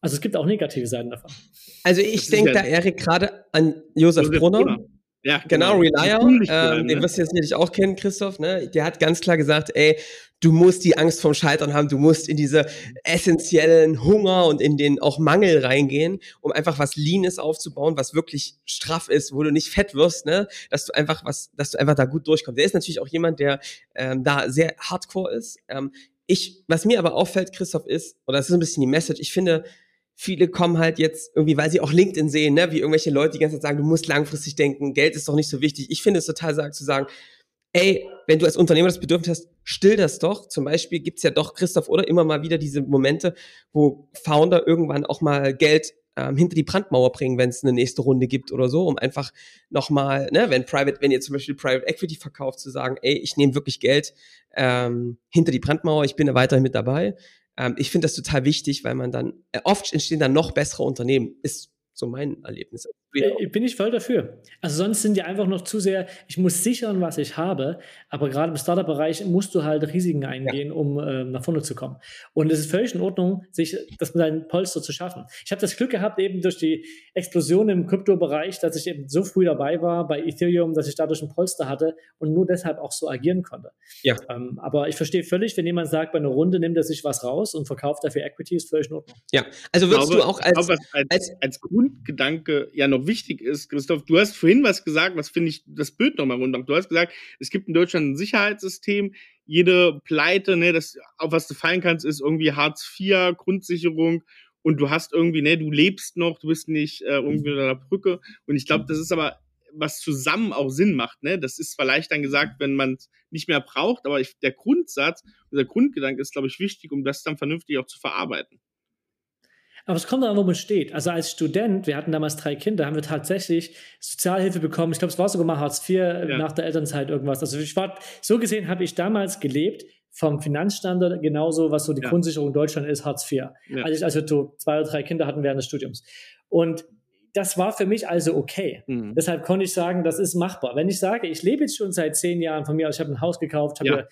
Also es gibt auch negative Seiten davon. Also ich denke da, Erik, gerade an Josef, Josef Brunner. Brunner. Ja, genau, genau Relier, ähm, den ne? wirst du jetzt natürlich auch kennen, Christoph, ne? Der hat ganz klar gesagt, ey, du musst die Angst vom Scheitern haben, du musst in diese essentiellen Hunger und in den auch Mangel reingehen, um einfach was Leanes aufzubauen, was wirklich straff ist, wo du nicht fett wirst, ne? Dass du einfach was, dass du einfach da gut durchkommst. Der ist natürlich auch jemand, der ähm, da sehr hardcore ist. Ähm, ich, was mir aber auffällt, Christoph, ist, oder das ist ein bisschen die Message, ich finde, viele kommen halt jetzt irgendwie, weil sie auch LinkedIn sehen, ne, wie irgendwelche Leute die ganze Zeit sagen, du musst langfristig denken, Geld ist doch nicht so wichtig. Ich finde es total sagen, zu sagen, ey, wenn du als Unternehmer das Bedürfnis hast, still das doch. Zum Beispiel gibt's ja doch, Christoph, oder immer mal wieder diese Momente, wo Founder irgendwann auch mal Geld ähm, hinter die Brandmauer bringen, wenn es eine nächste Runde gibt oder so, um einfach nochmal, ne, wenn Private, wenn ihr zum Beispiel Private Equity verkauft, zu sagen, ey, ich nehme wirklich Geld ähm, hinter die Brandmauer, ich bin da weiterhin mit dabei. Ähm, ich finde das total wichtig, weil man dann, äh, oft entstehen dann noch bessere Unternehmen, ist so mein Erlebnis. Äh, bin ich voll dafür. Also sonst sind die einfach noch zu sehr, ich muss sichern, was ich habe, aber gerade im Startup-Bereich musst du halt Risiken eingehen, ja. um äh, nach vorne zu kommen. Und es ist völlig in Ordnung, sich das mit einem Polster zu schaffen. Ich habe das Glück gehabt, eben durch die Explosion im Krypto-Bereich, dass ich eben so früh dabei war bei Ethereum, dass ich dadurch ein Polster hatte und nur deshalb auch so agieren konnte. Ja. Ähm, aber ich verstehe völlig, wenn jemand sagt, bei einer Runde nimmt er sich was raus und verkauft dafür Equity, ist völlig in Ordnung. Ja, also würdest glaube, du auch als, glaube, als, als, als Grundgedanke ja noch wichtig ist, Christoph, du hast vorhin was gesagt, was finde ich das Bild nochmal rund macht. Du hast gesagt, es gibt in Deutschland ein Sicherheitssystem, jede Pleite, ne, das, auf was du fallen kannst, ist irgendwie Hartz IV, Grundsicherung und du hast irgendwie, ne, du lebst noch, du bist nicht äh, irgendwie unter der Brücke. Und ich glaube, das ist aber was zusammen auch Sinn macht. Ne? Das ist vielleicht dann gesagt, wenn man es nicht mehr braucht, aber ich, der Grundsatz, der Grundgedanke ist, glaube ich, wichtig, um das dann vernünftig auch zu verarbeiten. Aber es kommt an, wo man steht. Also als Student, wir hatten damals drei Kinder, haben wir tatsächlich Sozialhilfe bekommen. Ich glaube, es war sogar mal Hartz IV ja. nach der Elternzeit irgendwas. Also ich war, so gesehen habe ich damals gelebt vom Finanzstandard genauso, was so die ja. Grundsicherung in Deutschland ist, Hartz IV. Ja. Als, ich, als wir so zwei oder drei Kinder hatten während des Studiums. Und das war für mich also okay. Mhm. Deshalb konnte ich sagen, das ist machbar. Wenn ich sage, ich lebe jetzt schon seit zehn Jahren von mir aus, ich habe ein Haus gekauft, habe ja.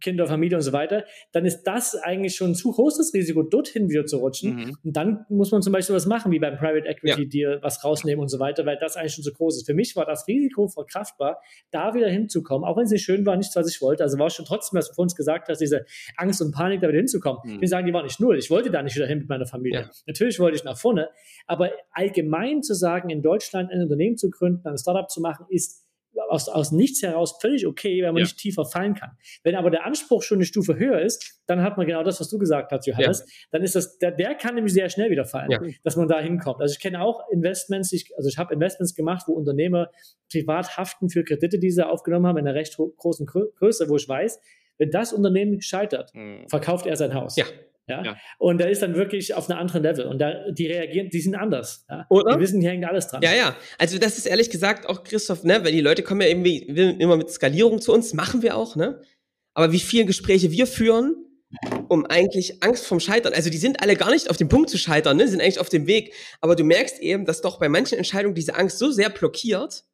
Kinder, Familie und so weiter, dann ist das eigentlich schon ein zu großes Risiko, dorthin wieder zu rutschen. Mhm. Und dann muss man zum Beispiel was machen, wie beim Private Equity ja. Deal, was rausnehmen und so weiter, weil das eigentlich schon zu groß ist. Für mich war das Risiko verkraftbar, da wieder hinzukommen, auch wenn es nicht schön war, nichts, was ich wollte. Also war schon trotzdem, was du vor uns gesagt hast, diese Angst und Panik, da wieder hinzukommen. Mhm. Ich will sagen, die war nicht null. Ich wollte da nicht wieder hin mit meiner Familie. Ja. Natürlich wollte ich nach vorne, aber allgemein zu sagen, in Deutschland ein Unternehmen zu gründen, ein Startup zu machen, ist aus, aus nichts heraus völlig okay, wenn man ja. nicht tiefer fallen kann. Wenn aber der Anspruch schon eine Stufe höher ist, dann hat man genau das, was du gesagt hast, Johannes. Ja. Dann ist das, der, der kann nämlich sehr schnell wieder fallen, ja. dass man da hinkommt. Also ich kenne auch Investments, ich, also ich habe Investments gemacht, wo Unternehmer privat haften für Kredite, die sie aufgenommen haben, in einer recht großen Größe, wo ich weiß, wenn das Unternehmen scheitert, mhm. verkauft er sein Haus. Ja. Ja? ja? Und da ist dann wirklich auf einem anderen Level. Und da, die reagieren, die sind anders. Ja? Oder? Die wissen, hier hängt alles dran. Ja, ja. Also das ist ehrlich gesagt auch, Christoph, ne, weil die Leute kommen ja irgendwie immer mit Skalierung zu uns, machen wir auch, ne? Aber wie viele Gespräche wir führen, um eigentlich Angst vom Scheitern, also die sind alle gar nicht auf dem Punkt zu scheitern, ne? sind eigentlich auf dem Weg. Aber du merkst eben, dass doch bei manchen Entscheidungen diese Angst so sehr blockiert,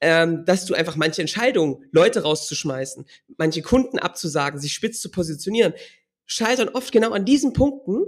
ähm, dass du einfach manche Entscheidungen, Leute rauszuschmeißen, manche Kunden abzusagen, sich spitz zu positionieren, scheitern oft genau an diesen Punkten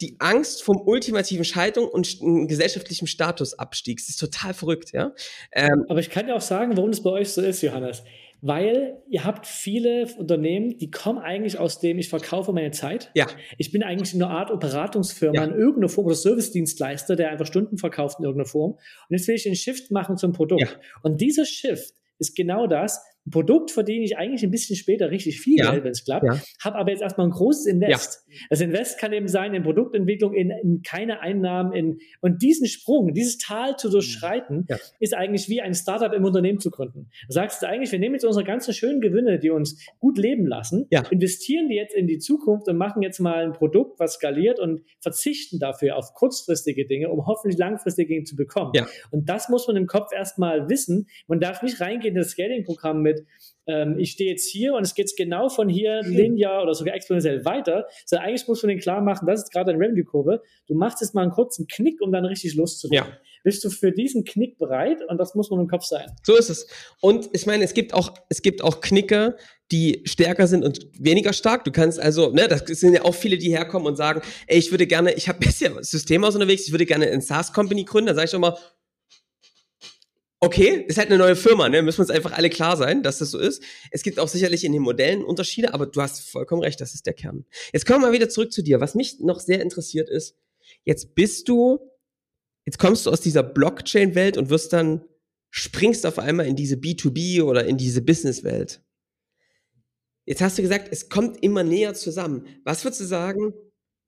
die Angst vom ultimativen Scheitern und gesellschaftlichem Statusabstieg. Das ist total verrückt, ja. Ähm, Aber ich kann ja auch sagen, warum das bei euch so ist, Johannes. Weil ihr habt viele Unternehmen, die kommen eigentlich aus dem, ich verkaufe meine Zeit. Ja. Ich bin eigentlich in einer Art Beratungsfirma ja. in irgendeiner Form oder Servicedienstleister, der einfach Stunden verkauft in irgendeiner Form. Und jetzt will ich den Shift machen zum Produkt. Ja. Und dieser Shift ist genau das, ein Produkt verdiene ich eigentlich ein bisschen später richtig viel ja. Geld, wenn es klappt, ja. habe aber jetzt erstmal ein großes Invest. Ja. Das Invest kann eben sein in Produktentwicklung, in, in keine Einnahmen, in und diesen Sprung, dieses Tal zu durchschreiten, ja. ist eigentlich wie ein Startup im Unternehmen zu gründen. Du sagst eigentlich, wir nehmen jetzt unsere ganzen schönen Gewinne, die uns gut leben lassen, investieren die jetzt in die Zukunft und machen jetzt mal ein Produkt, was skaliert und verzichten dafür auf kurzfristige Dinge, um hoffentlich langfristige Dinge zu bekommen. Und das muss man im Kopf erstmal wissen. Man darf nicht reingehen in das Scaling-Programm mit mit, ähm, ich stehe jetzt hier und es geht genau von hier linear oder sogar exponentiell weiter. Sondern eigentlich muss man den klar machen, das ist gerade eine Revenue-Kurve. Du machst jetzt mal einen kurzen Knick, um dann richtig loszulegen. Ja. Bist du für diesen Knick bereit? Und das muss man im Kopf sein. So ist es. Und ich meine, es gibt auch, es gibt auch Knicker, die stärker sind und weniger stark. Du kannst also, ne, das sind ja auch viele, die herkommen und sagen, ey, ich würde gerne, ich habe bisher System aus unterwegs, ich würde gerne eine SaaS-Company gründen. Da sage ich immer, Okay, ist halt eine neue Firma, ne? Müssen wir uns einfach alle klar sein, dass das so ist. Es gibt auch sicherlich in den Modellen Unterschiede, aber du hast vollkommen recht, das ist der Kern. Jetzt kommen wir mal wieder zurück zu dir. Was mich noch sehr interessiert ist, jetzt bist du, jetzt kommst du aus dieser Blockchain-Welt und wirst dann, springst auf einmal in diese B2B oder in diese Business-Welt. Jetzt hast du gesagt, es kommt immer näher zusammen. Was würdest du sagen,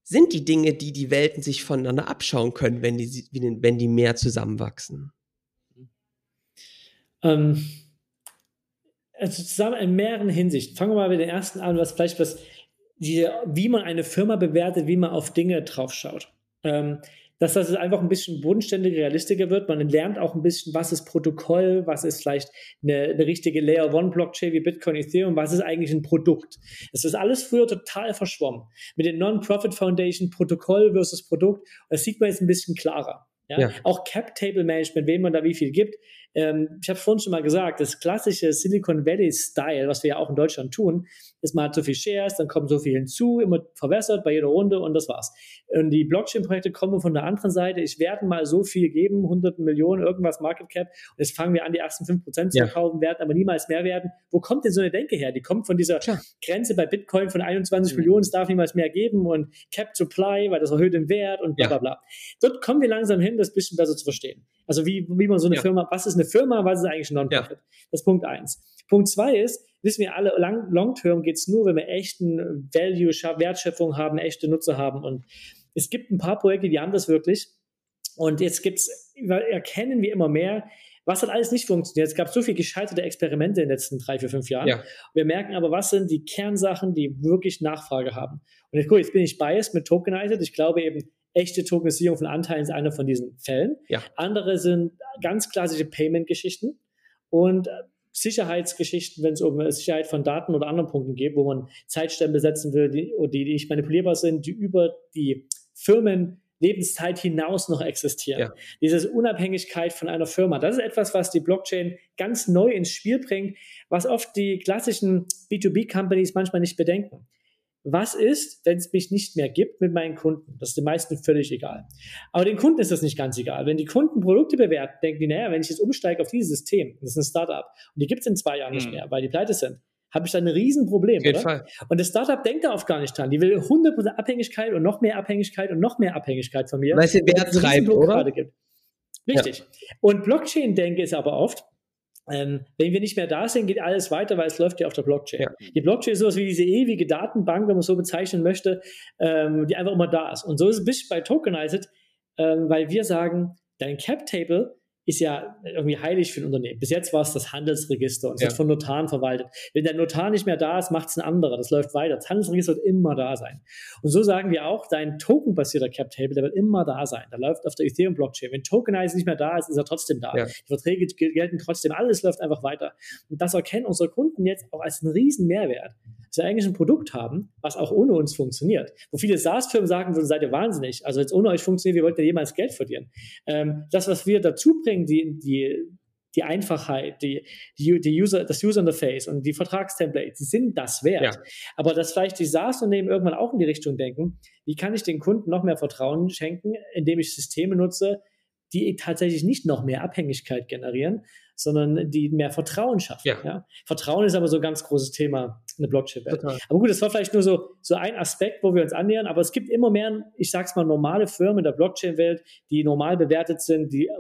sind die Dinge, die die Welten sich voneinander abschauen können, wenn die, wenn die mehr zusammenwachsen? Ähm, also zusammen in mehreren Hinsichten. Fangen wir mal mit den ersten an, was vielleicht was, die, wie man eine Firma bewertet, wie man auf Dinge draufschaut. Ähm, dass das einfach ein bisschen bodenständiger, realistischer wird. Man lernt auch ein bisschen, was ist Protokoll, was ist vielleicht eine, eine richtige Layer One Blockchain wie Bitcoin, Ethereum, was ist eigentlich ein Produkt. Das ist alles früher total verschwommen. Mit den Non-Profit Foundation Protokoll versus Produkt, das sieht man jetzt ein bisschen klarer. Ja? ja. Auch Cap-Table-Management, wem man da wie viel gibt. Ähm, ich habe vorhin schon mal gesagt, das klassische Silicon Valley-Style, was wir ja auch in Deutschland tun, ist, man hat so viel Shares, dann kommt so viel hinzu, immer verwässert bei jeder Runde und das war's. Und die Blockchain-Projekte kommen von der anderen Seite, ich werde mal so viel geben, 100 Millionen, irgendwas Market Cap, und jetzt fangen wir an, die ersten 5% zu ja. kaufen, werden aber niemals mehr werden. Wo kommt denn so eine Denke her? Die kommt von dieser Klar. Grenze bei Bitcoin von 21 mhm. Millionen, es darf niemals mehr geben und Cap Supply, weil das erhöht den Wert und bla bla bla. Dort kommen wir langsam hin, das bisschen besser zu verstehen. Also wie, wie man so eine ja. Firma, was ist eine Firma, was ist eigentlich ein Non-Profit? Ja. Das ist Punkt eins. Punkt zwei ist, wissen wir alle, long-term geht es nur, wenn wir echten Value, Wertschöpfung haben, echte Nutzer haben. Und es gibt ein paar Projekte, die haben das wirklich. Und jetzt gibt's, erkennen wir immer mehr, was hat alles nicht funktioniert. Es gab so viele gescheiterte Experimente in den letzten drei, vier, fünf Jahren. Ja. Wir merken aber, was sind die Kernsachen, die wirklich Nachfrage haben. Und jetzt, gut, jetzt bin ich biased mit Tokenized. Ich glaube eben, echte Tokenisierung von Anteilen ist einer von diesen Fällen. Ja. Andere sind ganz klassische Payment-Geschichten und äh, Sicherheitsgeschichten, wenn es um äh, Sicherheit von Daten oder anderen Punkten geht, wo man Zeitstempel setzen will, die, die nicht manipulierbar sind, die über die Firmen Lebenszeit hinaus noch existieren. Ja. Diese Unabhängigkeit von einer Firma, das ist etwas, was die Blockchain ganz neu ins Spiel bringt, was oft die klassischen B2B-Companies manchmal nicht bedenken was ist, wenn es mich nicht mehr gibt mit meinen Kunden? Das ist den meisten völlig egal. Aber den Kunden ist das nicht ganz egal. Wenn die Kunden Produkte bewerten, denken die, naja, wenn ich jetzt umsteige auf dieses System, das ist ein Startup, und die gibt es in zwei Jahren mhm. nicht mehr, weil die pleite sind, habe ich da ein Riesenproblem. Auf jeden oder? Fall. Und das Startup denkt da oft gar nicht dran. Die will 100% Abhängigkeit und noch mehr Abhängigkeit und noch mehr Abhängigkeit von mir. Weil es den Wert treibt, oder? Gibt. Richtig. Ja. Und Blockchain-Denke ist aber oft, ähm, wenn wir nicht mehr da sind, geht alles weiter, weil es läuft ja auf der Blockchain. Ja. Die Blockchain ist sowas wie diese ewige Datenbank, wenn man es so bezeichnen möchte, ähm, die einfach immer da ist. Und so ist es ein bisschen bei Tokenized, ähm, weil wir sagen, dein Cap-Table ist ja irgendwie heilig für ein Unternehmen. Bis jetzt war es das Handelsregister und es ja. wird von Notaren verwaltet. Wenn der Notar nicht mehr da ist, macht es ein anderer. Das läuft weiter. Das Handelsregister wird immer da sein. Und so sagen wir auch, dein tokenbasierter Cap-Table, der wird immer da sein. Der läuft auf der Ethereum-Blockchain. Wenn Tokenize nicht mehr da ist, ist er trotzdem da. Ja. Die Verträge gelten trotzdem. Alles läuft einfach weiter. Und das erkennen unsere Kunden jetzt auch als einen riesen Mehrwert dass wir eigentlich ein Produkt haben, was auch ohne uns funktioniert. Wo viele SaaS-Firmen sagen würden, seid ihr wahnsinnig. Also wenn es ohne euch funktioniert, wie wollt ihr jemals Geld verdienen? Ähm, das, was wir dazu bringen, die, die, die Einfachheit, die, die, die User, das User Interface und die Vertragstemplates, die sind das wert. Ja. Aber dass vielleicht die SaaS-Unternehmen irgendwann auch in die Richtung denken, wie kann ich den Kunden noch mehr Vertrauen schenken, indem ich Systeme nutze, die tatsächlich nicht noch mehr Abhängigkeit generieren, sondern die mehr Vertrauen schaffen. Ja. ja. Vertrauen ist aber so ein ganz großes Thema in der Blockchain-Welt. Aber gut, das war vielleicht nur so, so ein Aspekt, wo wir uns annähern, aber es gibt immer mehr, ich sag's mal, normale Firmen in der Blockchain-Welt, die normal bewertet sind, die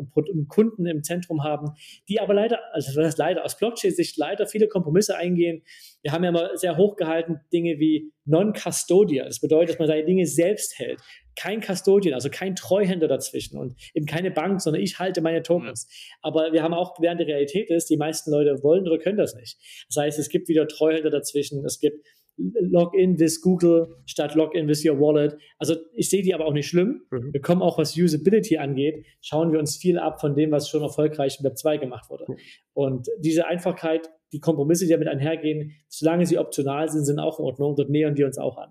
Kunden im Zentrum haben, die aber leider, also das leider aus Blockchain-Sicht leider viele Kompromisse eingehen. Wir haben ja mal sehr hochgehalten Dinge wie Non-Custodial. Das bedeutet, dass man seine Dinge selbst hält kein Custodian, also kein Treuhänder dazwischen und eben keine Bank, sondern ich halte meine Tokens. Aber wir haben auch gelernt, die Realität ist, die meisten Leute wollen oder können das nicht. Das heißt, es gibt wieder Treuhänder dazwischen, es gibt Login with Google statt Login with your Wallet. Also ich sehe die aber auch nicht schlimm. Mhm. Wir kommen auch, was Usability angeht, schauen wir uns viel ab von dem, was schon erfolgreich in Web 2 gemacht wurde. Mhm. Und diese Einfachkeit, die Kompromisse, die damit einhergehen, solange sie optional sind, sind auch in Ordnung. Dort nähern wir uns auch an.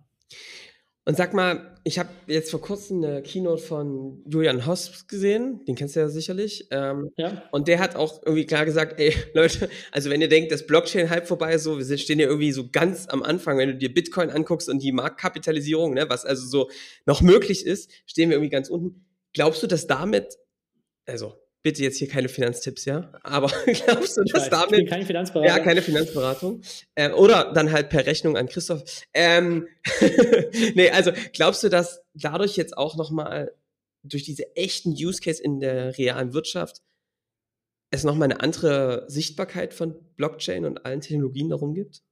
Und sag mal, ich habe jetzt vor kurzem eine Keynote von Julian Hosp gesehen, den kennst du ja sicherlich. Ähm, ja. Und der hat auch irgendwie klar gesagt, ey Leute, also wenn ihr denkt, das Blockchain-Hype vorbei ist, so, wir stehen ja irgendwie so ganz am Anfang, wenn du dir Bitcoin anguckst und die Marktkapitalisierung, ne, was also so noch möglich ist, stehen wir irgendwie ganz unten. Glaubst du, dass damit, also bitte jetzt hier keine Finanztipps, ja? Aber glaubst du, dass damit. Ich bin keine Finanzberatung. Ja, keine Finanzberatung. Ähm, oder dann halt per Rechnung an Christoph. Ähm, nee, also glaubst du, dass dadurch jetzt auch nochmal durch diese echten Use Case in der realen Wirtschaft es nochmal eine andere Sichtbarkeit von Blockchain und allen Technologien darum gibt?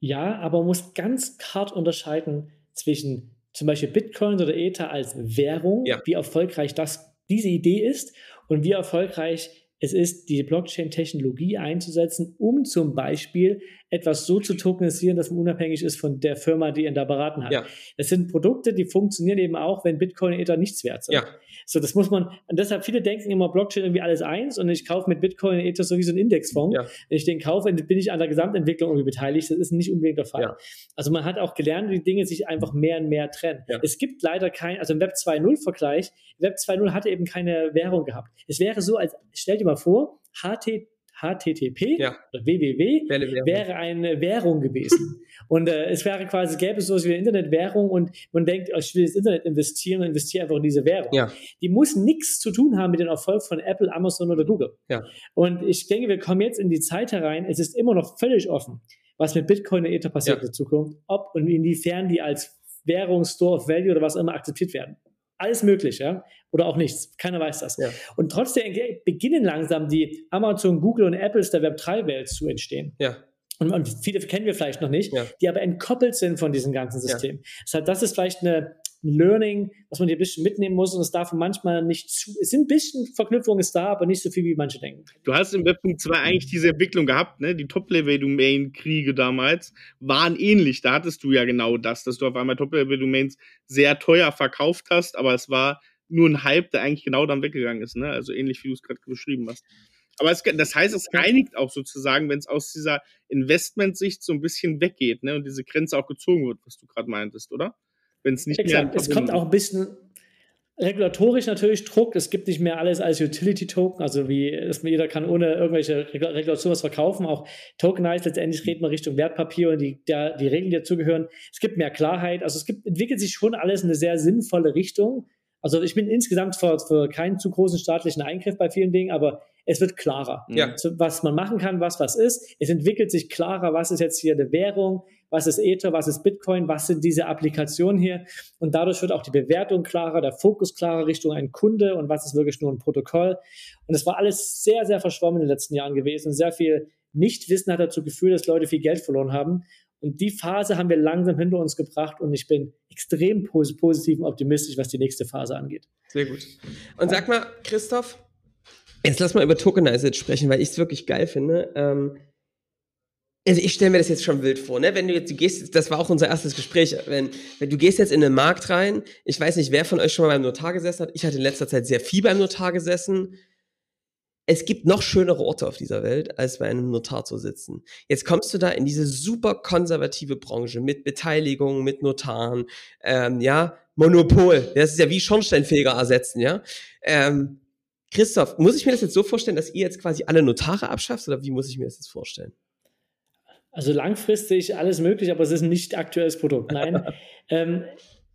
Ja, aber man muss ganz hart unterscheiden zwischen zum Beispiel Bitcoin oder Ether als Währung, ja. wie erfolgreich das diese Idee ist und wie erfolgreich es ist, die Blockchain-Technologie einzusetzen, um zum Beispiel etwas so zu tokenisieren, dass man unabhängig ist von der Firma, die ihn da beraten hat. Ja. Das sind Produkte, die funktionieren eben auch, wenn Bitcoin und Ether nichts wert sind. Ja. So, das muss man, und deshalb viele denken immer Blockchain irgendwie alles eins und ich kaufe mit Bitcoin und Ether so wie so ein Indexfonds. Ja. Wenn ich den kaufe, bin ich an der Gesamtentwicklung irgendwie beteiligt. Das ist nicht unbedingt der Fall. Ja. Also man hat auch gelernt, wie die Dinge sich einfach mehr und mehr trennen. Ja. Es gibt leider kein, also im Web 2.0 Vergleich, Web 2.0 hatte eben keine Währung gehabt. Es wäre so, als, stell dir mal vor, HT, HTTP ja. oder www wäre eine Währung gewesen. und äh, es wäre quasi, gäbe es so wie eine Internetwährung und man denkt, oh, ich will ins Internet investieren und investiere einfach in diese Währung. Ja. Die muss nichts zu tun haben mit dem Erfolg von Apple, Amazon oder Google. Ja. Und ich denke, wir kommen jetzt in die Zeit herein, es ist immer noch völlig offen, was mit Bitcoin und Ether passiert in Zukunft, ob und inwiefern die als Währung, Store of Value oder was immer akzeptiert werden. Alles möglich, ja. Oder auch nichts. Keiner weiß das. Ja. Und trotzdem beginnen langsam die Amazon, Google und Apples der Web3-Welt zu entstehen. Ja. Und, und, viele kennen wir vielleicht noch nicht, ja. die aber entkoppelt sind von diesem ganzen System. Ja. Das, heißt, das ist vielleicht eine, Learning, was man hier ein bisschen mitnehmen muss und es darf manchmal nicht zu, es sind ein bisschen Verknüpfungen ist da, aber nicht so viel, wie manche denken. Du hast im Webpunkt 2 eigentlich diese Entwicklung gehabt, ne? Die Top-Level-Domain-Kriege damals waren ähnlich. Da hattest du ja genau das, dass du auf einmal Top-Level-Domains sehr teuer verkauft hast, aber es war nur ein Hype, der eigentlich genau dann weggegangen ist, ne? Also ähnlich wie du es gerade beschrieben hast. Aber es, das heißt, es reinigt auch sozusagen, wenn es aus dieser Investmentsicht so ein bisschen weggeht, ne? Und diese Grenze auch gezogen wird, was du gerade meintest, oder? Wenn es nicht Exakt. mehr. Es kommt auch ein bisschen regulatorisch natürlich Druck. Es gibt nicht mehr alles als Utility-Token, also wie es jeder kann ohne irgendwelche Regulationen was verkaufen. Auch Tokenized, letztendlich redet man Richtung Wertpapier und die, der, die Regeln, die dazugehören. Es gibt mehr Klarheit. Also es gibt, entwickelt sich schon alles in eine sehr sinnvolle Richtung. Also ich bin insgesamt für, für keinen zu großen staatlichen Eingriff bei vielen Dingen, aber es wird klarer, ja. was man machen kann, was was ist. Es entwickelt sich klarer, was ist jetzt hier eine Währung, was ist Ether, was ist Bitcoin, was sind diese Applikationen hier. Und dadurch wird auch die Bewertung klarer, der Fokus klarer Richtung ein Kunde und was ist wirklich nur ein Protokoll. Und es war alles sehr, sehr verschwommen in den letzten Jahren gewesen. Sehr viel Nichtwissen hat dazu geführt, dass Leute viel Geld verloren haben. Und die Phase haben wir langsam hinter uns gebracht und ich bin extrem positiv und optimistisch, was die nächste Phase angeht. Sehr gut. Und sag mal, Christoph, jetzt lass mal über Tokenized sprechen, weil ich es wirklich geil finde. Ähm, also ich stelle mir das jetzt schon wild vor, ne? Wenn du jetzt, du gehst, das war auch unser erstes Gespräch, wenn, wenn du gehst jetzt in den Markt rein, ich weiß nicht, wer von euch schon mal beim Notar gesessen hat, ich hatte in letzter Zeit sehr viel beim Notar gesessen. Es gibt noch schönere Orte auf dieser Welt, als bei einem Notar zu sitzen. Jetzt kommst du da in diese super konservative Branche mit Beteiligung, mit Notaren, ähm, ja, Monopol. Das ist ja wie Schornsteinfeger ersetzen, ja. Ähm, Christoph, muss ich mir das jetzt so vorstellen, dass ihr jetzt quasi alle Notare abschafft oder wie muss ich mir das jetzt vorstellen? Also langfristig alles möglich, aber es ist ein nicht aktuelles Produkt. Nein. ähm,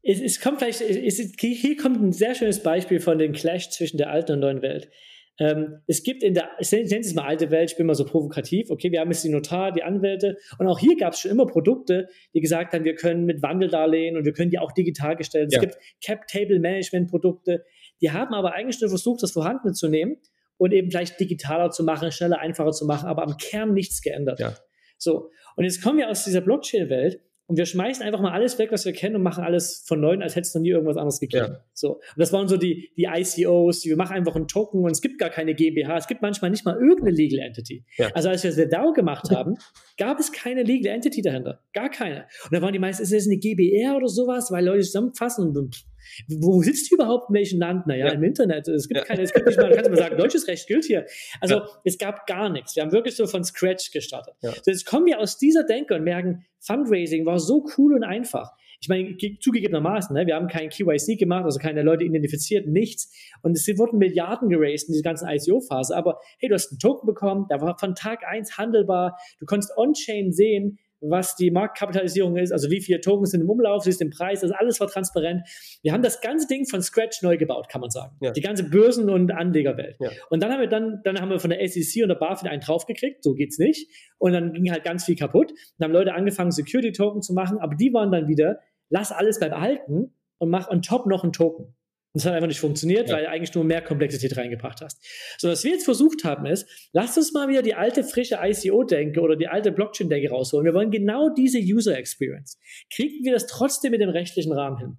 es, es, kommt vielleicht, es, hier kommt ein sehr schönes Beispiel von dem Clash zwischen der alten und neuen Welt. Ähm, es gibt in der, ich nenne es mal alte Welt, ich bin mal so provokativ, okay, wir haben jetzt die Notar, die Anwälte und auch hier gab es schon immer Produkte, die gesagt haben, wir können mit Wandeldarlehen und wir können die auch digital gestalten. Ja. Es gibt Cap-Table-Management-Produkte, die haben aber eigentlich nur versucht, das Vorhandene zu nehmen und eben vielleicht digitaler zu machen, schneller, einfacher zu machen, aber am Kern nichts geändert. Ja. So. Und jetzt kommen wir aus dieser Blockchain-Welt und wir schmeißen einfach mal alles weg, was wir kennen und machen alles von neu, als hätte es noch nie irgendwas anderes gegeben. Ja. So. Und das waren so die, die ICOs, die, wir machen einfach einen Token und es gibt gar keine GmbH, es gibt manchmal nicht mal irgendeine Legal Entity. Ja. Also als wir das DAO gemacht haben, gab es keine Legal Entity dahinter. Gar keine. Und da waren die meisten, ist das eine GBR oder sowas, weil Leute zusammenfassen und wo sitzt du überhaupt in welchem Land? Naja, ja. im Internet. Es gibt ja. keine, es gibt nicht mal, kannst du mal sagen, deutsches Recht gilt hier. Also ja. es gab gar nichts. Wir haben wirklich so von Scratch gestartet. So, jetzt kommen wir aus dieser Denke und merken, Fundraising war so cool und einfach. Ich meine, zugegebenermaßen, ne, wir haben kein KYC gemacht, also keine Leute identifiziert, nichts. Und es wurden Milliarden geraced in dieser ganzen ICO-Phase. Aber hey, du hast einen Token bekommen, der war von Tag eins handelbar. Du konntest on-chain sehen, was die Marktkapitalisierung ist, also wie viele Tokens sind im Umlauf, siehst den Preis, das alles war transparent. Wir haben das ganze Ding von Scratch neu gebaut, kann man sagen. Ja. Die ganze Börsen- und Anlegerwelt. Ja. Und dann haben wir dann, dann haben wir von der SEC und der BaFin einen draufgekriegt, so geht's nicht. Und dann ging halt ganz viel kaputt. Dann haben Leute angefangen, Security-Token zu machen, aber die waren dann wieder, lass alles beim Alten und mach on top noch einen Token. Das hat einfach nicht funktioniert, ja. weil du eigentlich nur mehr Komplexität reingebracht hast. So, was wir jetzt versucht haben, ist, lasst uns mal wieder die alte, frische ICO-Denke oder die alte Blockchain-Denke rausholen. Wir wollen genau diese User Experience. Kriegen wir das trotzdem mit dem rechtlichen Rahmen hin?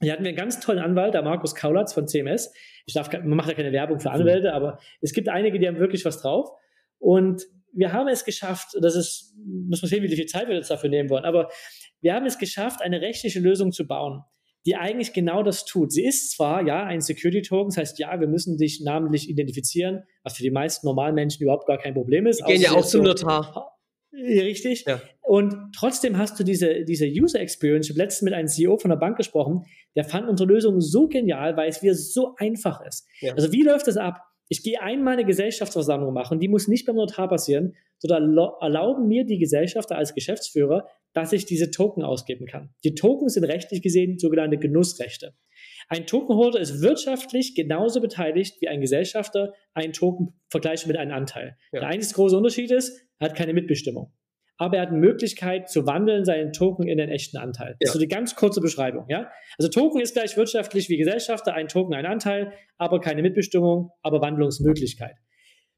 Hier hatten wir einen ganz tollen Anwalt, der Markus Kaulatz von CMS. Ich darf, man macht ja keine Werbung für Anwälte, aber es gibt einige, die haben wirklich was drauf. Und wir haben es geschafft, das ist, muss man sehen, wie viel Zeit wir jetzt dafür nehmen wollen, aber wir haben es geschafft, eine rechtliche Lösung zu bauen, die eigentlich genau das tut. Sie ist zwar, ja, ein Security-Token, das heißt, ja, wir müssen dich namentlich identifizieren, was für die meisten normalen Menschen überhaupt gar kein Problem ist. Wir gehen ja auch zum Notar. Richtig. Ja. Und trotzdem hast du diese, diese User Experience. Ich habe letztens mit einem CEO von der Bank gesprochen, der fand unsere Lösung so genial, weil es wieder so einfach ist. Ja. Also wie läuft das ab? Ich gehe einmal eine Gesellschaftsversammlung machen, die muss nicht beim Notar passieren, sondern erlauben mir die Gesellschafter als Geschäftsführer, dass ich diese Token ausgeben kann. Die Token sind rechtlich gesehen sogenannte Genussrechte. Ein Tokenholder ist wirtschaftlich genauso beteiligt wie ein Gesellschafter ein Token vergleichen mit einem Anteil. Ja. Der einzige große Unterschied ist, er hat keine Mitbestimmung. Aber er hat eine Möglichkeit zu wandeln seinen Token in den echten Anteil. Ja. Das ist so die ganz kurze Beschreibung. Ja? Also Token ist gleich wirtschaftlich wie Gesellschafter, ein Token, ein Anteil, aber keine Mitbestimmung, aber Wandlungsmöglichkeit.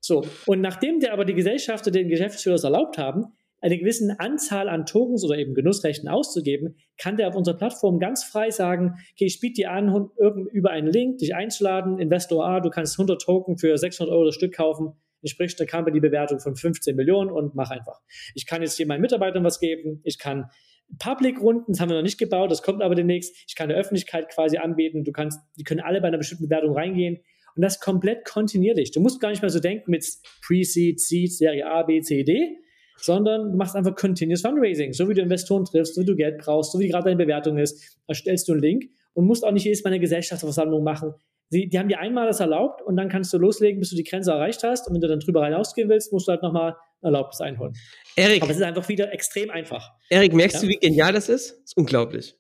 So, und nachdem der aber die Gesellschafter den Geschäftsführers erlaubt haben, eine gewisse Anzahl an Tokens oder eben Genussrechten auszugeben, kann der auf unserer Plattform ganz frei sagen, okay, ich biete dir an, über einen Link dich einzuladen, Investor A, du kannst 100 Token für 600 Euro das Stück kaufen, entspricht der Company Bewertung von 15 Millionen und mach einfach. Ich kann jetzt hier meinen Mitarbeitern was geben, ich kann Public-Runden, das haben wir noch nicht gebaut, das kommt aber demnächst. Ich kann der Öffentlichkeit quasi anbieten, du kannst, die können alle bei einer bestimmten Bewertung reingehen und das komplett kontinuierlich. Du musst gar nicht mehr so denken mit Pre-Seed, Seed, Serie A, B, C, D, sondern du machst einfach Continuous Fundraising. So wie du Investoren triffst, so wie du Geld brauchst, so wie gerade deine Bewertung ist, erstellst du einen Link und musst auch nicht jedes Mal eine Gesellschaftsversammlung machen. Sie, die haben dir einmal das erlaubt und dann kannst du loslegen, bis du die Grenze erreicht hast. Und wenn du dann drüber hinausgehen willst, musst du halt nochmal Erlaubnis einholen. Erik. Aber es ist einfach wieder extrem einfach. Erik, merkst ja? du, wie genial das ist? Das ist unglaublich.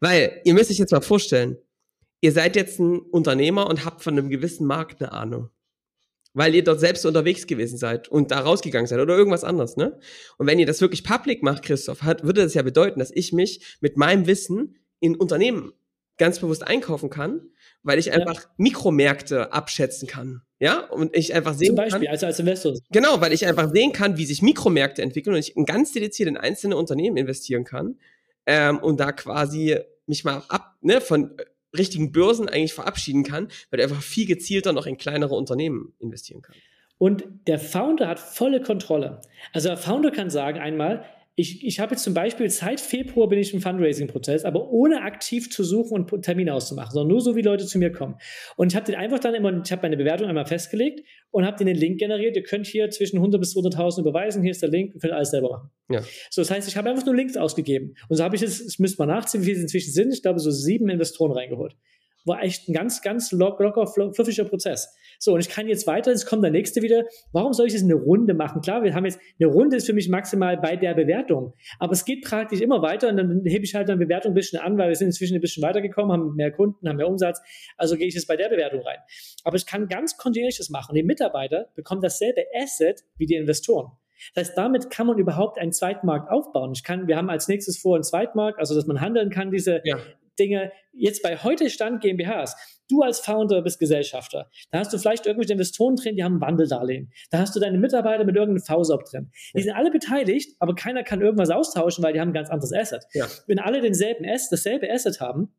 Weil, ihr müsst euch jetzt mal vorstellen, ihr seid jetzt ein Unternehmer und habt von einem gewissen Markt eine Ahnung weil ihr dort selbst unterwegs gewesen seid und da rausgegangen seid oder irgendwas anderes, ne? Und wenn ihr das wirklich public macht, Christoph, hat, würde das ja bedeuten, dass ich mich mit meinem Wissen in Unternehmen ganz bewusst einkaufen kann, weil ich einfach ja. Mikromärkte abschätzen kann. Ja, und ich einfach sehen Zum Beispiel, kann, also als Investor. Genau, weil ich einfach sehen kann, wie sich Mikromärkte entwickeln und ich ganz dediziert in einzelne Unternehmen investieren kann ähm, und da quasi mich mal ab, ne, von richtigen Börsen eigentlich verabschieden kann, weil er einfach viel gezielter noch in kleinere Unternehmen investieren kann. Und der Founder hat volle Kontrolle. Also der Founder kann sagen einmal, ich, ich habe jetzt zum Beispiel seit Februar bin ich im Fundraising-Prozess, aber ohne aktiv zu suchen und Termine auszumachen, sondern nur so, wie Leute zu mir kommen. Und ich habe den einfach dann immer, ich habe meine Bewertung einmal festgelegt und habe den Link generiert. Ihr könnt hier zwischen 100 bis 200.000 überweisen. Hier ist der Link, ihr könnt alles selber machen. Ja. So, das heißt, ich habe einfach nur Links ausgegeben. Und so habe ich jetzt, ich müsste mal nachziehen, wie viele es inzwischen sind. Ich glaube, so sieben Investoren reingeholt. War echt ein ganz, ganz locker, fluffiger Prozess. So, und ich kann jetzt weiter, jetzt kommt der nächste wieder. Warum soll ich jetzt eine Runde machen? Klar, wir haben jetzt, eine Runde ist für mich maximal bei der Bewertung. Aber es geht praktisch immer weiter und dann hebe ich halt eine Bewertung ein bisschen an, weil wir sind inzwischen ein bisschen weitergekommen, haben mehr Kunden, haben mehr Umsatz. Also gehe ich jetzt bei der Bewertung rein. Aber ich kann ganz kontinuierlich das machen. Und die Mitarbeiter bekommen dasselbe Asset wie die Investoren. Das heißt, damit kann man überhaupt einen Zweitmarkt aufbauen. Ich kann, wir haben als nächstes vor einen Zweitmarkt, also dass man handeln kann, diese ja. Dinge. Jetzt bei heute Stand GmbHs, du als Founder bist Gesellschafter. Da hast du vielleicht irgendwelche Investoren drin, die haben ein Wandeldarlehen. Da hast du deine Mitarbeiter mit irgendeinem VSOP drin. Die sind alle beteiligt, aber keiner kann irgendwas austauschen, weil die haben ein ganz anderes Asset. Ja. Wenn alle denselben Asset, dasselbe Asset haben,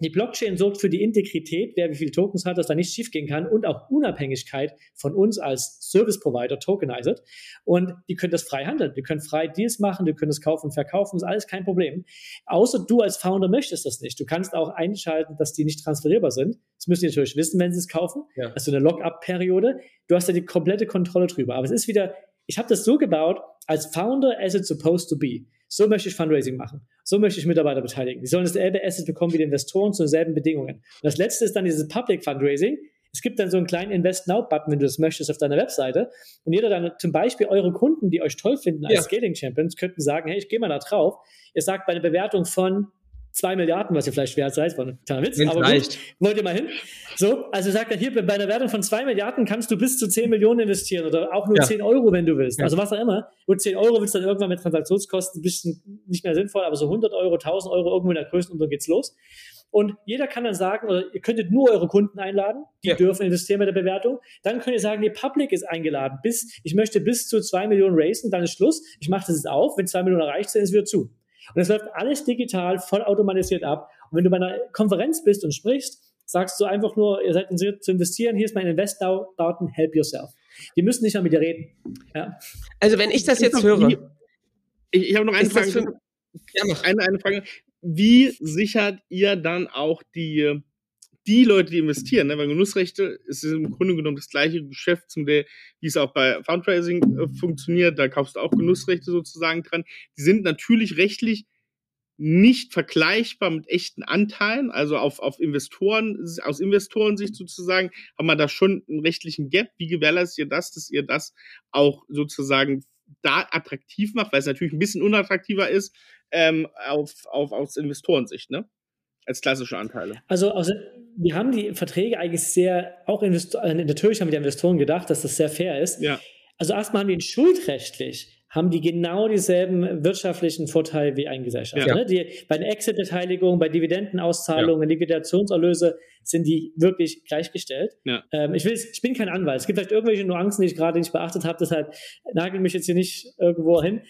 die Blockchain sorgt für die Integrität, wer wie viele Tokens hat, dass da nichts schiefgehen kann und auch Unabhängigkeit von uns als Service Provider tokenized. Und die können das frei handeln. Die können frei Deals machen, die können das kaufen und verkaufen, ist alles kein Problem. Außer du als Founder möchtest das nicht. Du kannst auch einschalten, dass die nicht transferierbar sind. Das müssen die natürlich wissen, wenn sie es kaufen. Ja. Also eine Lock-up-Periode. Du hast ja die komplette Kontrolle drüber. Aber es ist wieder, ich habe das so gebaut, als Founder as it's supposed to be. So möchte ich Fundraising machen. So möchte ich Mitarbeiter beteiligen. Die sollen dasselbe Asset bekommen wie die Investoren zu denselben Bedingungen. Und das letzte ist dann dieses Public Fundraising. Es gibt dann so einen kleinen Invest Now Button, wenn du das möchtest, auf deiner Webseite. Und jeder dann zum Beispiel eure Kunden, die euch toll finden als ja. Scaling Champions, könnten sagen, hey, ich gehe mal da drauf. Ihr sagt bei einer Bewertung von zwei Milliarden, was ihr vielleicht wert seid, war ein kleiner Witz, aber gut, wollt ihr mal hin? So, also sagt er hier, bei einer Wertung von zwei Milliarden kannst du bis zu zehn Millionen investieren oder auch nur ja. 10 Euro, wenn du willst. Ja. Also was auch immer. Und 10 Euro willst du dann irgendwann mit Transaktionskosten ein bisschen nicht mehr sinnvoll, aber so 100 Euro, 1000 Euro irgendwo in der Größenordnung geht's los. Und jeder kann dann sagen, oder ihr könntet nur eure Kunden einladen, die ja. dürfen investieren mit der Bewertung. Dann könnt ihr sagen, die Public ist eingeladen. Bis, ich möchte bis zu zwei Millionen raisen, dann ist Schluss. Ich mache das jetzt auf. Wenn zwei Millionen erreicht sind, ist es wieder zu. Und es läuft alles digital, voll automatisiert ab. Und wenn du bei einer Konferenz bist und sprichst, sagst du einfach nur, ihr seid interessiert zu investieren, hier ist mein Invest-Daten, help yourself. Die müssen nicht mehr mit dir reden. Ja. Also wenn ich das jetzt höre. Ich, ich habe noch eine Frage. Für, ja. Eine, eine Frage. Wie sichert ihr dann auch die, die Leute, die investieren? Ne? Weil Genussrechte ist im Grunde genommen das gleiche Geschäftsmodell, wie es auch bei Fundraising äh, funktioniert. Da kaufst du auch Genussrechte sozusagen dran. Die sind natürlich rechtlich nicht vergleichbar mit echten Anteilen, also auf, auf Investoren, aus Investorensicht sozusagen, haben wir da schon einen rechtlichen Gap. Wie gewährleistet ihr das, dass ihr das auch sozusagen da attraktiv macht, weil es natürlich ein bisschen unattraktiver ist ähm, auf, auf, aus Investorensicht, ne? Als klassische Anteile. Also, also wir haben die Verträge eigentlich sehr, auch Investor, äh, natürlich haben wir die Investoren gedacht, dass das sehr fair ist. Ja. Also erstmal haben wir ihn schuldrechtlich haben die genau dieselben wirtschaftlichen Vorteile wie ein Gesellschaft. Ja. Ne? Die, bei den Exit-Beteiligungen, bei Dividendenauszahlungen, ja. Liquidationserlöse sind die wirklich gleichgestellt. Ja. Ähm, ich, will, ich bin kein Anwalt. Es gibt vielleicht irgendwelche Nuancen, die ich gerade nicht beachtet habe, deshalb nagel mich jetzt hier nicht irgendwo hin.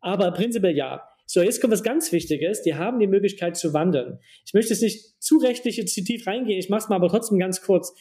Aber prinzipiell ja. So, jetzt kommt was ganz Wichtiges. Die haben die Möglichkeit zu wandeln. Ich möchte jetzt nicht zu rechtlich jetzt tief reingehen. Ich mache es mal aber trotzdem ganz kurz.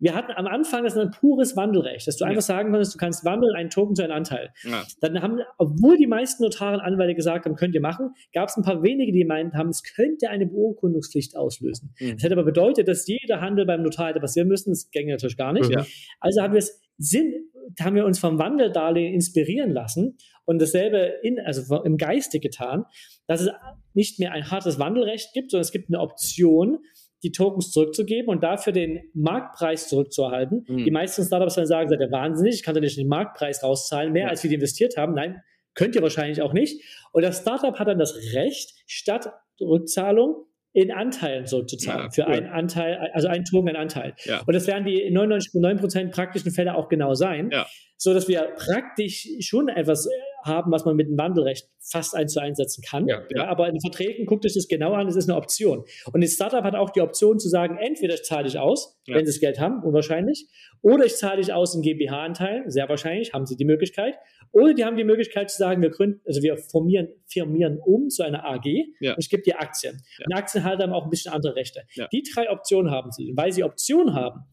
Wir hatten am Anfang das ein pures Wandelrecht, dass du ja. einfach sagen konntest, du kannst wandeln, einen Token zu einem Anteil. Ja. Dann haben, obwohl die meisten Notaren Anwälte gesagt haben, könnt ihr machen, gab es ein paar wenige, die meinten haben, es könnte eine Beurkundungspflicht auslösen. Mhm. Das hätte aber bedeutet, dass jeder Handel beim Notar hätte passieren müssen. Das ginge natürlich gar nicht. Ja. Also haben wir es Sinn, haben wir uns vom Wandeldarlehen inspirieren lassen und dasselbe in, also im Geiste getan, dass es nicht mehr ein hartes Wandelrecht gibt, sondern es gibt eine Option, die Tokens zurückzugeben und dafür den Marktpreis zurückzuerhalten. Mhm. Die meisten Startups dann sagen, seid ihr wahnsinnig, ich kann doch nicht den Marktpreis rauszahlen, mehr ja. als wir investiert haben. Nein, könnt ihr wahrscheinlich auch nicht. Und das Startup hat dann das Recht, statt Rückzahlung in Anteilen zurückzuzahlen. Ja, für einen Anteil, also einen Token, einen Anteil. Ja. Und das werden die 99,9% praktischen Fälle auch genau sein. Ja. So dass wir praktisch schon etwas haben, was man mit dem Wandelrecht fast eins zu einsetzen kann. Ja, ja. aber in den Verträgen guckt euch das genau an, es ist eine Option. Und das Startup hat auch die Option zu sagen, entweder ich zahle dich aus, ja. wenn sie das Geld haben, unwahrscheinlich, oder ich zahle dich aus in GmbH-Anteilen, sehr wahrscheinlich, haben sie die Möglichkeit. Oder die haben die Möglichkeit zu sagen, wir gründen, also wir formieren, firmieren um zu einer AG und ich gebe dir Aktien. Und Aktienhalter haben auch ein bisschen andere Rechte. Die drei Optionen haben sie. Und weil sie Optionen haben,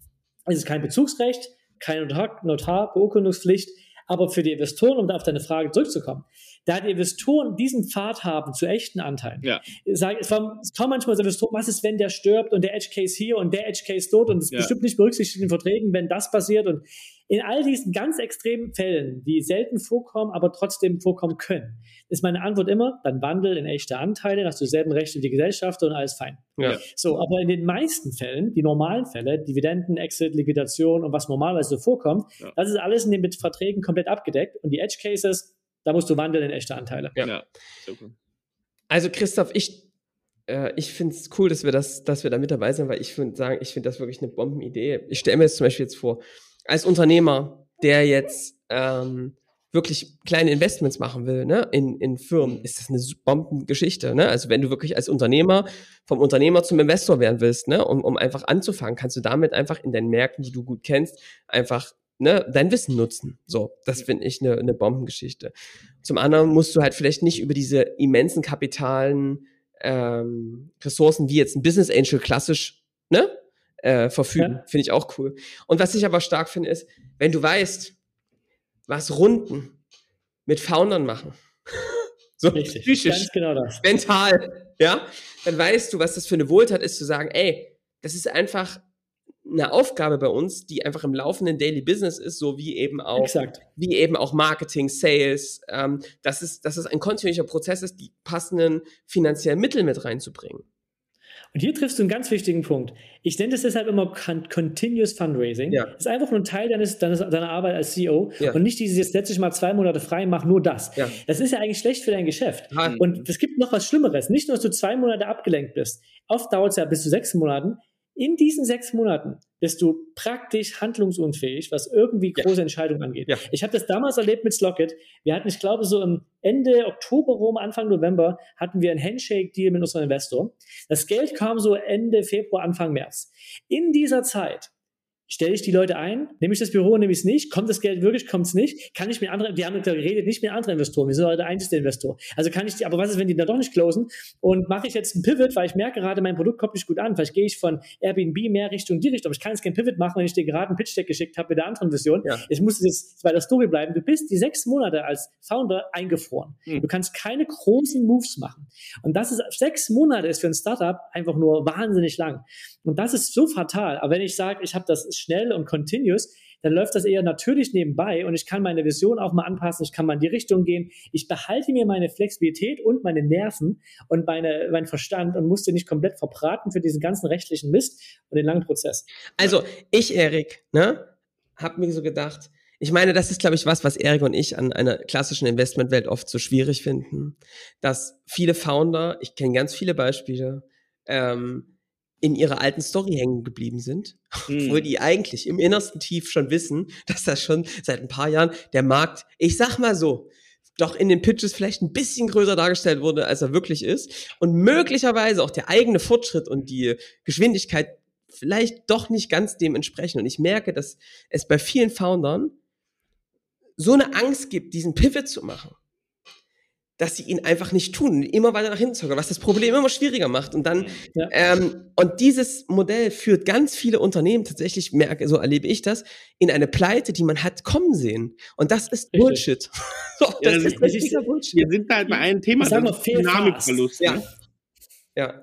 ist es kein Bezugsrecht, keine Notar, Notar Beurkundungspflicht, aber für die Investoren, um da auf deine Frage zurückzukommen, da die Investoren diesen Pfad haben zu echten Anteilen. Ja. Sag, es, war, es kommen manchmal so Investoren, was ist, wenn der stirbt und der Edge Case hier und der Edge Case dort und es ja. bestimmt nicht berücksichtigt in den Verträgen, wenn das passiert und in all diesen ganz extremen Fällen, die selten vorkommen, aber trotzdem vorkommen können, ist meine Antwort immer, dann wandel in echte Anteile, hast du dieselben Rechte wie die Gesellschaft und alles fein. Ja. So, aber in den meisten Fällen, die normalen Fälle, Dividenden, Exit, Liquidation und was normalerweise so vorkommt, ja. das ist alles in den Verträgen komplett abgedeckt und die Edge Cases, da musst du wandeln in echte Anteile. Ja. ja. Also Christoph, ich äh, ich finde es cool, dass wir das, dass wir da mit dabei sind, weil ich finde sagen, ich finde das wirklich eine Bombenidee. Ich stelle mir jetzt zum Beispiel jetzt vor, als Unternehmer, der jetzt ähm, wirklich kleine Investments machen will, ne, in, in Firmen, ist das eine Bombengeschichte, ne? Also wenn du wirklich als Unternehmer vom Unternehmer zum Investor werden willst, ne, um, um einfach anzufangen, kannst du damit einfach in deinen Märkten, die du gut kennst, einfach ne, dein Wissen nutzen. So, das finde ich eine, eine Bombengeschichte. Zum anderen musst du halt vielleicht nicht über diese immensen kapitalen ähm, Ressourcen wie jetzt ein Business Angel klassisch, ne, äh, verfügen. Ja. Finde ich auch cool. Und was ich aber stark finde, ist, wenn du weißt, was Runden mit Foundern machen, so Richtig, psychisch, genau mental, ja, dann weißt du, was das für eine Wohltat ist, zu sagen, ey, das ist einfach eine Aufgabe bei uns, die einfach im laufenden Daily Business ist, so wie eben auch, Exakt. wie eben auch Marketing, Sales, ähm, dass, es, dass es ein kontinuierlicher Prozess ist, die passenden finanziellen Mittel mit reinzubringen. Und hier triffst du einen ganz wichtigen Punkt. Ich nenne das deshalb immer Continuous Fundraising. Ja. Das ist einfach nur ein Teil deines, deines, deiner Arbeit als CEO ja. und nicht dieses, jetzt setze ich mal zwei Monate frei, mach nur das. Ja. Das ist ja eigentlich schlecht für dein Geschäft. Ja. Und es gibt noch was Schlimmeres. Nicht nur, dass du zwei Monate abgelenkt bist. Oft dauert es ja bis zu sechs Monaten. In diesen sechs Monaten bist du praktisch handlungsunfähig, was irgendwie große ja. Entscheidungen angeht. Ja. Ich habe das damals erlebt mit Slocket. Wir hatten, ich glaube, so im Ende Oktober rum, Anfang November, hatten wir einen Handshake-Deal mit unserem Investor. Das Geld kam so Ende Februar, Anfang März. In dieser Zeit Stelle ich die Leute ein? Nehme ich das Büro, nehme ich es nicht? Kommt das Geld wirklich, kommt es nicht? Kann ich mit anderen, die haben geredet, nicht mit anderen Investoren, wir sind heute der einzige Investor. Also kann ich die, aber was ist, wenn die da doch nicht closen? Und mache ich jetzt einen Pivot, weil ich merke gerade, mein Produkt kommt nicht gut an. Vielleicht gehe ich von Airbnb mehr Richtung die Richtung. Ich kann jetzt keinen Pivot machen, wenn ich dir gerade einen Pitch-Deck geschickt habe mit der anderen Vision. Ja. Ich muss jetzt bei der Story bleiben. Du bist die sechs Monate als Founder eingefroren. Mhm. Du kannst keine großen Moves machen. Und das ist, sechs Monate ist für ein Startup einfach nur wahnsinnig lang. Und das ist so fatal. Aber wenn ich sage, ich habe das schnell und continuous, dann läuft das eher natürlich nebenbei und ich kann meine Vision auch mal anpassen, ich kann mal in die Richtung gehen. Ich behalte mir meine Flexibilität und meine Nerven und meine, meinen Verstand und musste nicht komplett verbraten für diesen ganzen rechtlichen Mist und den langen Prozess. Also ich, Erik, ne, habe mir so gedacht, ich meine, das ist, glaube ich, was, was Erik und ich an einer klassischen Investmentwelt oft so schwierig finden, dass viele Founder, ich kenne ganz viele Beispiele, ähm, in ihrer alten Story hängen geblieben sind, mhm. obwohl die eigentlich im innersten Tief schon wissen, dass das schon seit ein paar Jahren der Markt, ich sag mal so, doch in den Pitches vielleicht ein bisschen größer dargestellt wurde, als er wirklich ist und möglicherweise auch der eigene Fortschritt und die Geschwindigkeit vielleicht doch nicht ganz dem entsprechen. Und ich merke, dass es bei vielen Foundern so eine Angst gibt, diesen Pivot zu machen dass sie ihn einfach nicht tun, immer weiter nach hinten zocken, was das Problem immer schwieriger macht. Und dann, ja. ähm, und dieses Modell führt ganz viele Unternehmen tatsächlich, merke, so erlebe ich das, in eine Pleite, die man hat kommen sehen. Und das ist Richtig. Bullshit. so, das, ja, das ist richtiger Bullshit. Wir sind halt bei einem Thema, das ist Dynamikverlust. Ja. Ne? ja.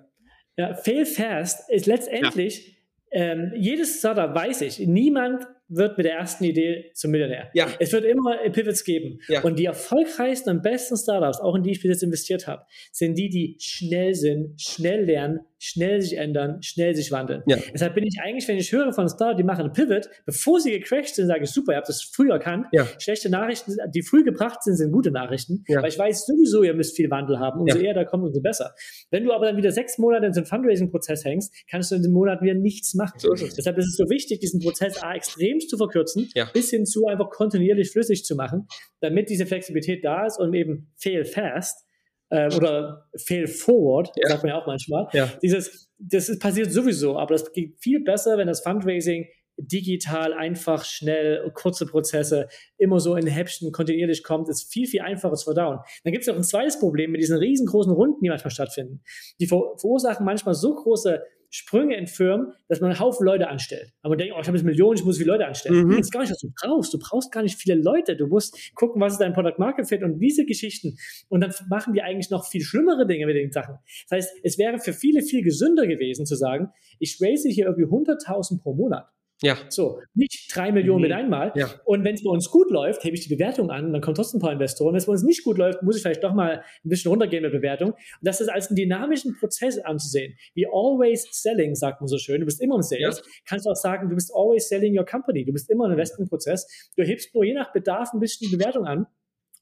Ja, fail fast ist letztendlich, ja. ähm, jedes Startup weiß ich, niemand wird mit der ersten Idee zum Millionär. Ja. Es wird immer Pivots geben. Ja. Und die erfolgreichsten und besten Startups, auch in die ich bis jetzt investiert habe, sind die, die schnell sind, schnell lernen, schnell sich ändern, schnell sich wandeln. Ja. Deshalb bin ich eigentlich, wenn ich höre von Startups, die machen einen Pivot, bevor sie gecrashed sind, sage ich, super, ihr habt das früh erkannt. Ja. Schlechte Nachrichten, die früh gebracht sind, sind gute Nachrichten. Ja. Weil ich weiß sowieso, ihr müsst viel Wandel haben. Umso eher da kommt, umso besser. Wenn du aber dann wieder sechs Monate in so einem Fundraising-Prozess hängst, kannst du in dem Monat wieder nichts machen. So ist es. Deshalb ist es so wichtig, diesen Prozess A extrem zu verkürzen, bis hin zu einfach kontinuierlich flüssig zu machen, damit diese Flexibilität da ist und eben fail fast äh, oder fail forward, ja. sagt man ja auch manchmal. Ja. Dieses, das ist, passiert sowieso, aber das geht viel besser, wenn das Fundraising digital, einfach, schnell, kurze Prozesse, immer so in Häppchen kontinuierlich kommt, ist viel, viel einfacher zu verdauen. Dann gibt es auch ein zweites Problem mit diesen riesengroßen Runden, die manchmal stattfinden. Die verursachen manchmal so große Sprünge in Firmen, dass man einen Haufen Leute anstellt. Aber man denkt, oh, ich habe jetzt Millionen, ich muss viele Leute anstellen. Mhm. Das ist gar nicht, was du brauchst. Du brauchst gar nicht viele Leute. Du musst gucken, was ist dein Product Market Fit und diese Geschichten. Und dann machen die eigentlich noch viel schlimmere Dinge mit den Sachen. Das heißt, es wäre für viele viel gesünder gewesen zu sagen, ich raise hier irgendwie 100.000 pro Monat. Ja. So, nicht drei Millionen mhm. mit einmal. Ja. Und wenn es bei uns gut läuft, hebe ich die Bewertung an, dann kommen trotzdem ein paar Investoren. Wenn es bei uns nicht gut läuft, muss ich vielleicht doch mal ein bisschen runtergehen mit Bewertung. Und das ist als einen dynamischen Prozess anzusehen. Wie always selling, sagt man so schön. Du bist immer im Sales. Ja. Kannst du auch sagen, du bist always selling your company. Du bist immer im Investmentprozess. Du hebst nur je nach Bedarf ein bisschen die Bewertung an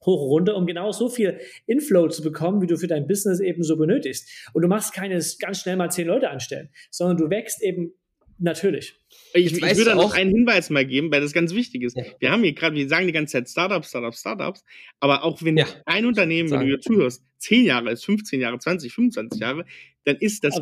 hoch runter, um genau so viel Inflow zu bekommen, wie du für dein Business eben so benötigst. Und du machst keine ganz schnell mal zehn Leute anstellen, sondern du wächst eben natürlich. Ich, ich würde noch einen Hinweis mal geben, weil das ganz wichtig ist. Ja. Wir haben hier gerade, wir sagen die ganze Zeit Startups, Startups, Startups, aber auch wenn ja. ein Unternehmen, wenn du hier zuhörst, 10 Jahre ist, 15 Jahre, 20, 25 Jahre, dann ist das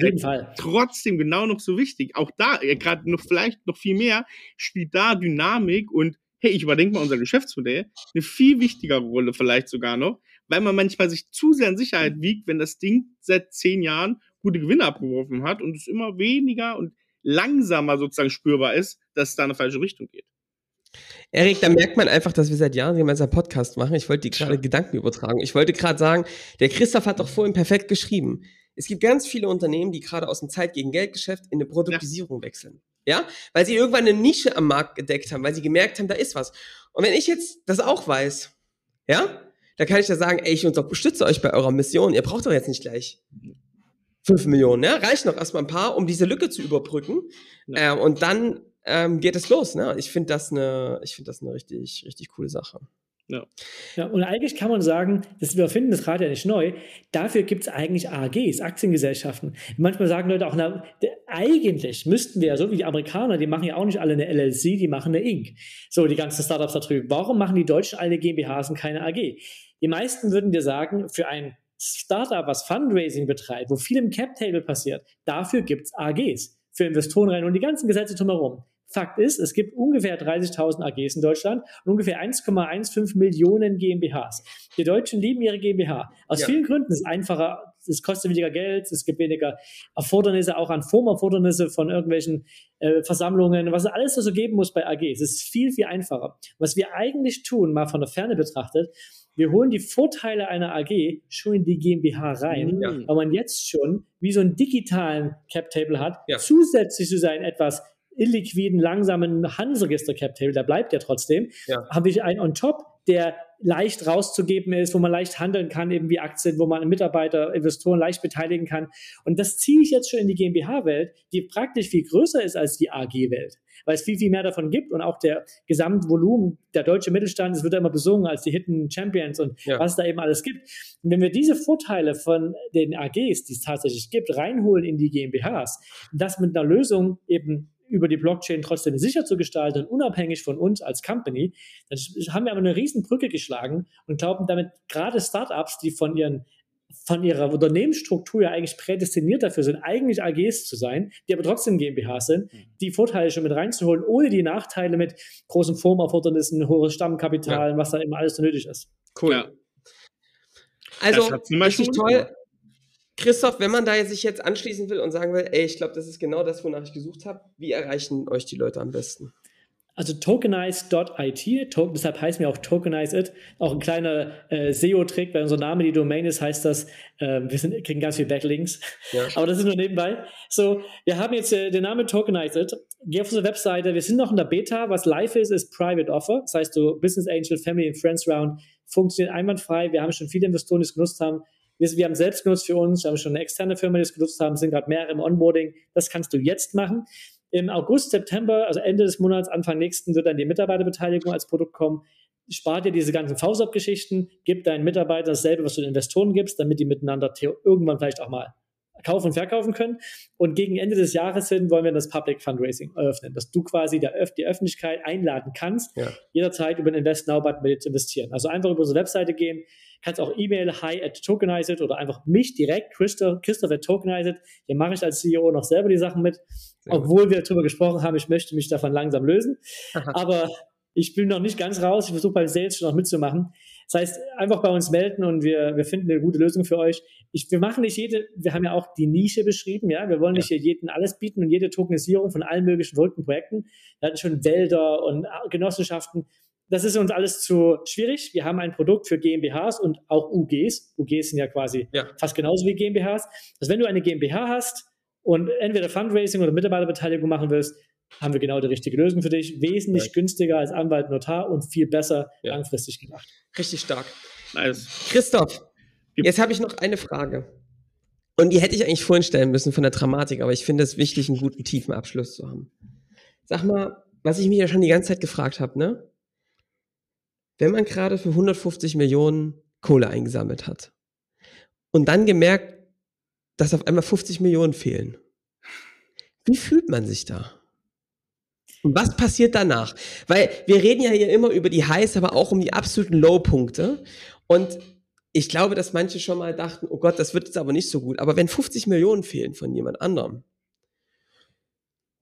trotzdem genau noch so wichtig. Auch da, gerade noch vielleicht noch viel mehr, spielt da Dynamik und hey, ich überdenke mal unser Geschäftsmodell, eine viel wichtigere Rolle vielleicht sogar noch, weil man manchmal sich zu sehr in Sicherheit wiegt, wenn das Ding seit zehn Jahren gute Gewinne abgeworfen hat und es immer weniger und langsamer sozusagen spürbar ist, dass es da eine falsche Richtung geht. Erik, da merkt man einfach, dass wir seit Jahren gemeinsam Podcast machen. Ich wollte dir gerade ja. Gedanken übertragen. Ich wollte gerade sagen, der Christoph hat doch vorhin perfekt geschrieben. Es gibt ganz viele Unternehmen, die gerade aus dem Zeit gegen Geldgeschäft in eine Produktisierung ja. wechseln. Ja, weil sie irgendwann eine Nische am Markt gedeckt haben, weil sie gemerkt haben, da ist was. Und wenn ich jetzt das auch weiß, ja, da kann ich ja sagen, ey, ich unterstütze euch bei eurer Mission. Ihr braucht doch jetzt nicht gleich 5 Millionen, ja, reicht noch erstmal ein paar, um diese Lücke zu überbrücken. Ja. Ähm, und dann ähm, geht es los. Ne? Ich finde das eine, ich finde das eine richtig, richtig coole Sache. Ja. ja. Und eigentlich kann man sagen, das, wir finden das Rad ja nicht neu. Dafür gibt es eigentlich AGs, Aktiengesellschaften. Manchmal sagen Leute auch, na, eigentlich müssten wir ja, so wie die Amerikaner, die machen ja auch nicht alle eine LLC, die machen eine Inc. So, die ganzen Startups da drüben. Warum machen die Deutschen alle GmbHs und keine AG? Die meisten würden dir sagen, für ein Startup, was Fundraising betreibt, wo viel im Cap-Table passiert, dafür gibt es AGs für Investoren rein und die ganzen Gesetze drumherum. Fakt ist, es gibt ungefähr 30.000 AGs in Deutschland und ungefähr 1,15 Millionen GmbHs. Die Deutschen lieben ihre GmbH. Aus ja. vielen Gründen ist es einfacher, es kostet weniger Geld, es gibt weniger Erfordernisse, auch an Formerfordernisse von irgendwelchen äh, Versammlungen, was alles so geben muss bei AGs. Es ist viel, viel einfacher. Was wir eigentlich tun, mal von der Ferne betrachtet, wir holen die Vorteile einer AG schon in die GmbH rein, ja. weil man jetzt schon wie so einen digitalen Cap-Table hat, ja. zusätzlich zu sein etwas illiquiden, langsamen Handelsregister-Cap-Table, da bleibt ja trotzdem, ja. habe ich einen on top, der leicht rauszugeben ist, wo man leicht handeln kann, eben wie Aktien, wo man Mitarbeiter, Investoren leicht beteiligen kann. Und das ziehe ich jetzt schon in die GmbH-Welt, die praktisch viel größer ist als die AG-Welt, weil es viel, viel mehr davon gibt und auch der Gesamtvolumen, der deutsche Mittelstand, es wird ja immer besungen als die Hidden Champions und ja. was es da eben alles gibt. Und wenn wir diese Vorteile von den AGs, die es tatsächlich gibt, reinholen in die GmbHs, das mit einer Lösung eben über die Blockchain trotzdem sicher zu gestalten, unabhängig von uns als Company, dann haben wir aber eine riesen Brücke geschlagen und glauben damit gerade Startups, die von ihren von ihrer Unternehmensstruktur ja eigentlich prädestiniert dafür sind, eigentlich AGs zu sein, die aber trotzdem GmbH sind, mhm. die Vorteile schon mit reinzuholen, ohne die Nachteile mit großen Firmenerfordernissen, hohes Stammkapital, ja. was dann immer alles so nötig ist. Cool. Ja. Also, richtig toll. Christoph, wenn man da sich jetzt anschließen will und sagen will, ey, ich glaube, das ist genau das, wonach ich gesucht habe, wie erreichen euch die Leute am besten? Also tokenize.it, to deshalb heißt mir auch Tokenize It, auch ein kleiner äh, SEO-Trick, weil unser Name die Domain ist, heißt das, äh, wir sind, kriegen ganz viele Backlinks, ja. aber das ist nur nebenbei. So, wir haben jetzt äh, den Namen Tokenize It, geh auf unsere Webseite, wir sind noch in der Beta, was live ist, ist Private Offer, das heißt so Business Angel, Family and Friends Round, funktioniert einwandfrei, wir haben schon viele Investoren, die es genutzt haben, wir, wir haben selbst genutzt für uns, wir haben schon eine externe Firma, die es genutzt haben, sind gerade mehrere im Onboarding. Das kannst du jetzt machen. Im August, September, also Ende des Monats, Anfang nächsten, wird dann die Mitarbeiterbeteiligung als Produkt kommen. Spar dir diese ganzen VSOP-Geschichten, gib deinen Mitarbeitern dasselbe, was du den Investoren gibst, damit die miteinander irgendwann vielleicht auch mal kaufen und verkaufen können. Und gegen Ende des Jahres hin wollen wir das Public Fundraising eröffnen, dass du quasi der Öf die Öffentlichkeit einladen kannst, ja. jederzeit über den Invest Now Button mit dir zu investieren. Also einfach über unsere Webseite gehen, kannst auch E-Mail hi at tokenized oder einfach mich direkt, Christoph, Christoph at tokenized. Hier mache ich als CEO noch selber die Sachen mit, Sehr obwohl gut. wir darüber gesprochen haben, ich möchte mich davon langsam lösen. Aber ich bin noch nicht ganz raus. Ich versuche bei Sales schon noch mitzumachen. Das heißt, einfach bei uns melden und wir, wir finden eine gute Lösung für euch. Ich, wir machen nicht jede, wir haben ja auch die Nische beschrieben, ja. Wir wollen nicht ja. jedem alles bieten und jede Tokenisierung von allen möglichen verrückten Projekten. Wir hatten schon Wälder und Genossenschaften das ist uns alles zu schwierig. Wir haben ein Produkt für GmbHs und auch UGs. UGs sind ja quasi ja. fast genauso wie GmbHs. Also wenn du eine GmbH hast und entweder Fundraising oder Mitarbeiterbeteiligung machen willst, haben wir genau die richtige Lösung für dich. Wesentlich ja. günstiger als Anwalt, Notar und viel besser ja. langfristig gedacht. Richtig stark. Nice. Christoph, jetzt habe ich noch eine Frage. Und die hätte ich eigentlich vorhin stellen müssen von der Dramatik, aber ich finde es wichtig, einen guten, tiefen Abschluss zu haben. Sag mal, was ich mich ja schon die ganze Zeit gefragt habe, ne? Wenn man gerade für 150 Millionen Kohle eingesammelt hat und dann gemerkt, dass auf einmal 50 Millionen fehlen, wie fühlt man sich da? Und was passiert danach? Weil wir reden ja hier immer über die Highs, aber auch um die absoluten Low-Punkte. Und ich glaube, dass manche schon mal dachten, oh Gott, das wird jetzt aber nicht so gut. Aber wenn 50 Millionen fehlen von jemand anderem,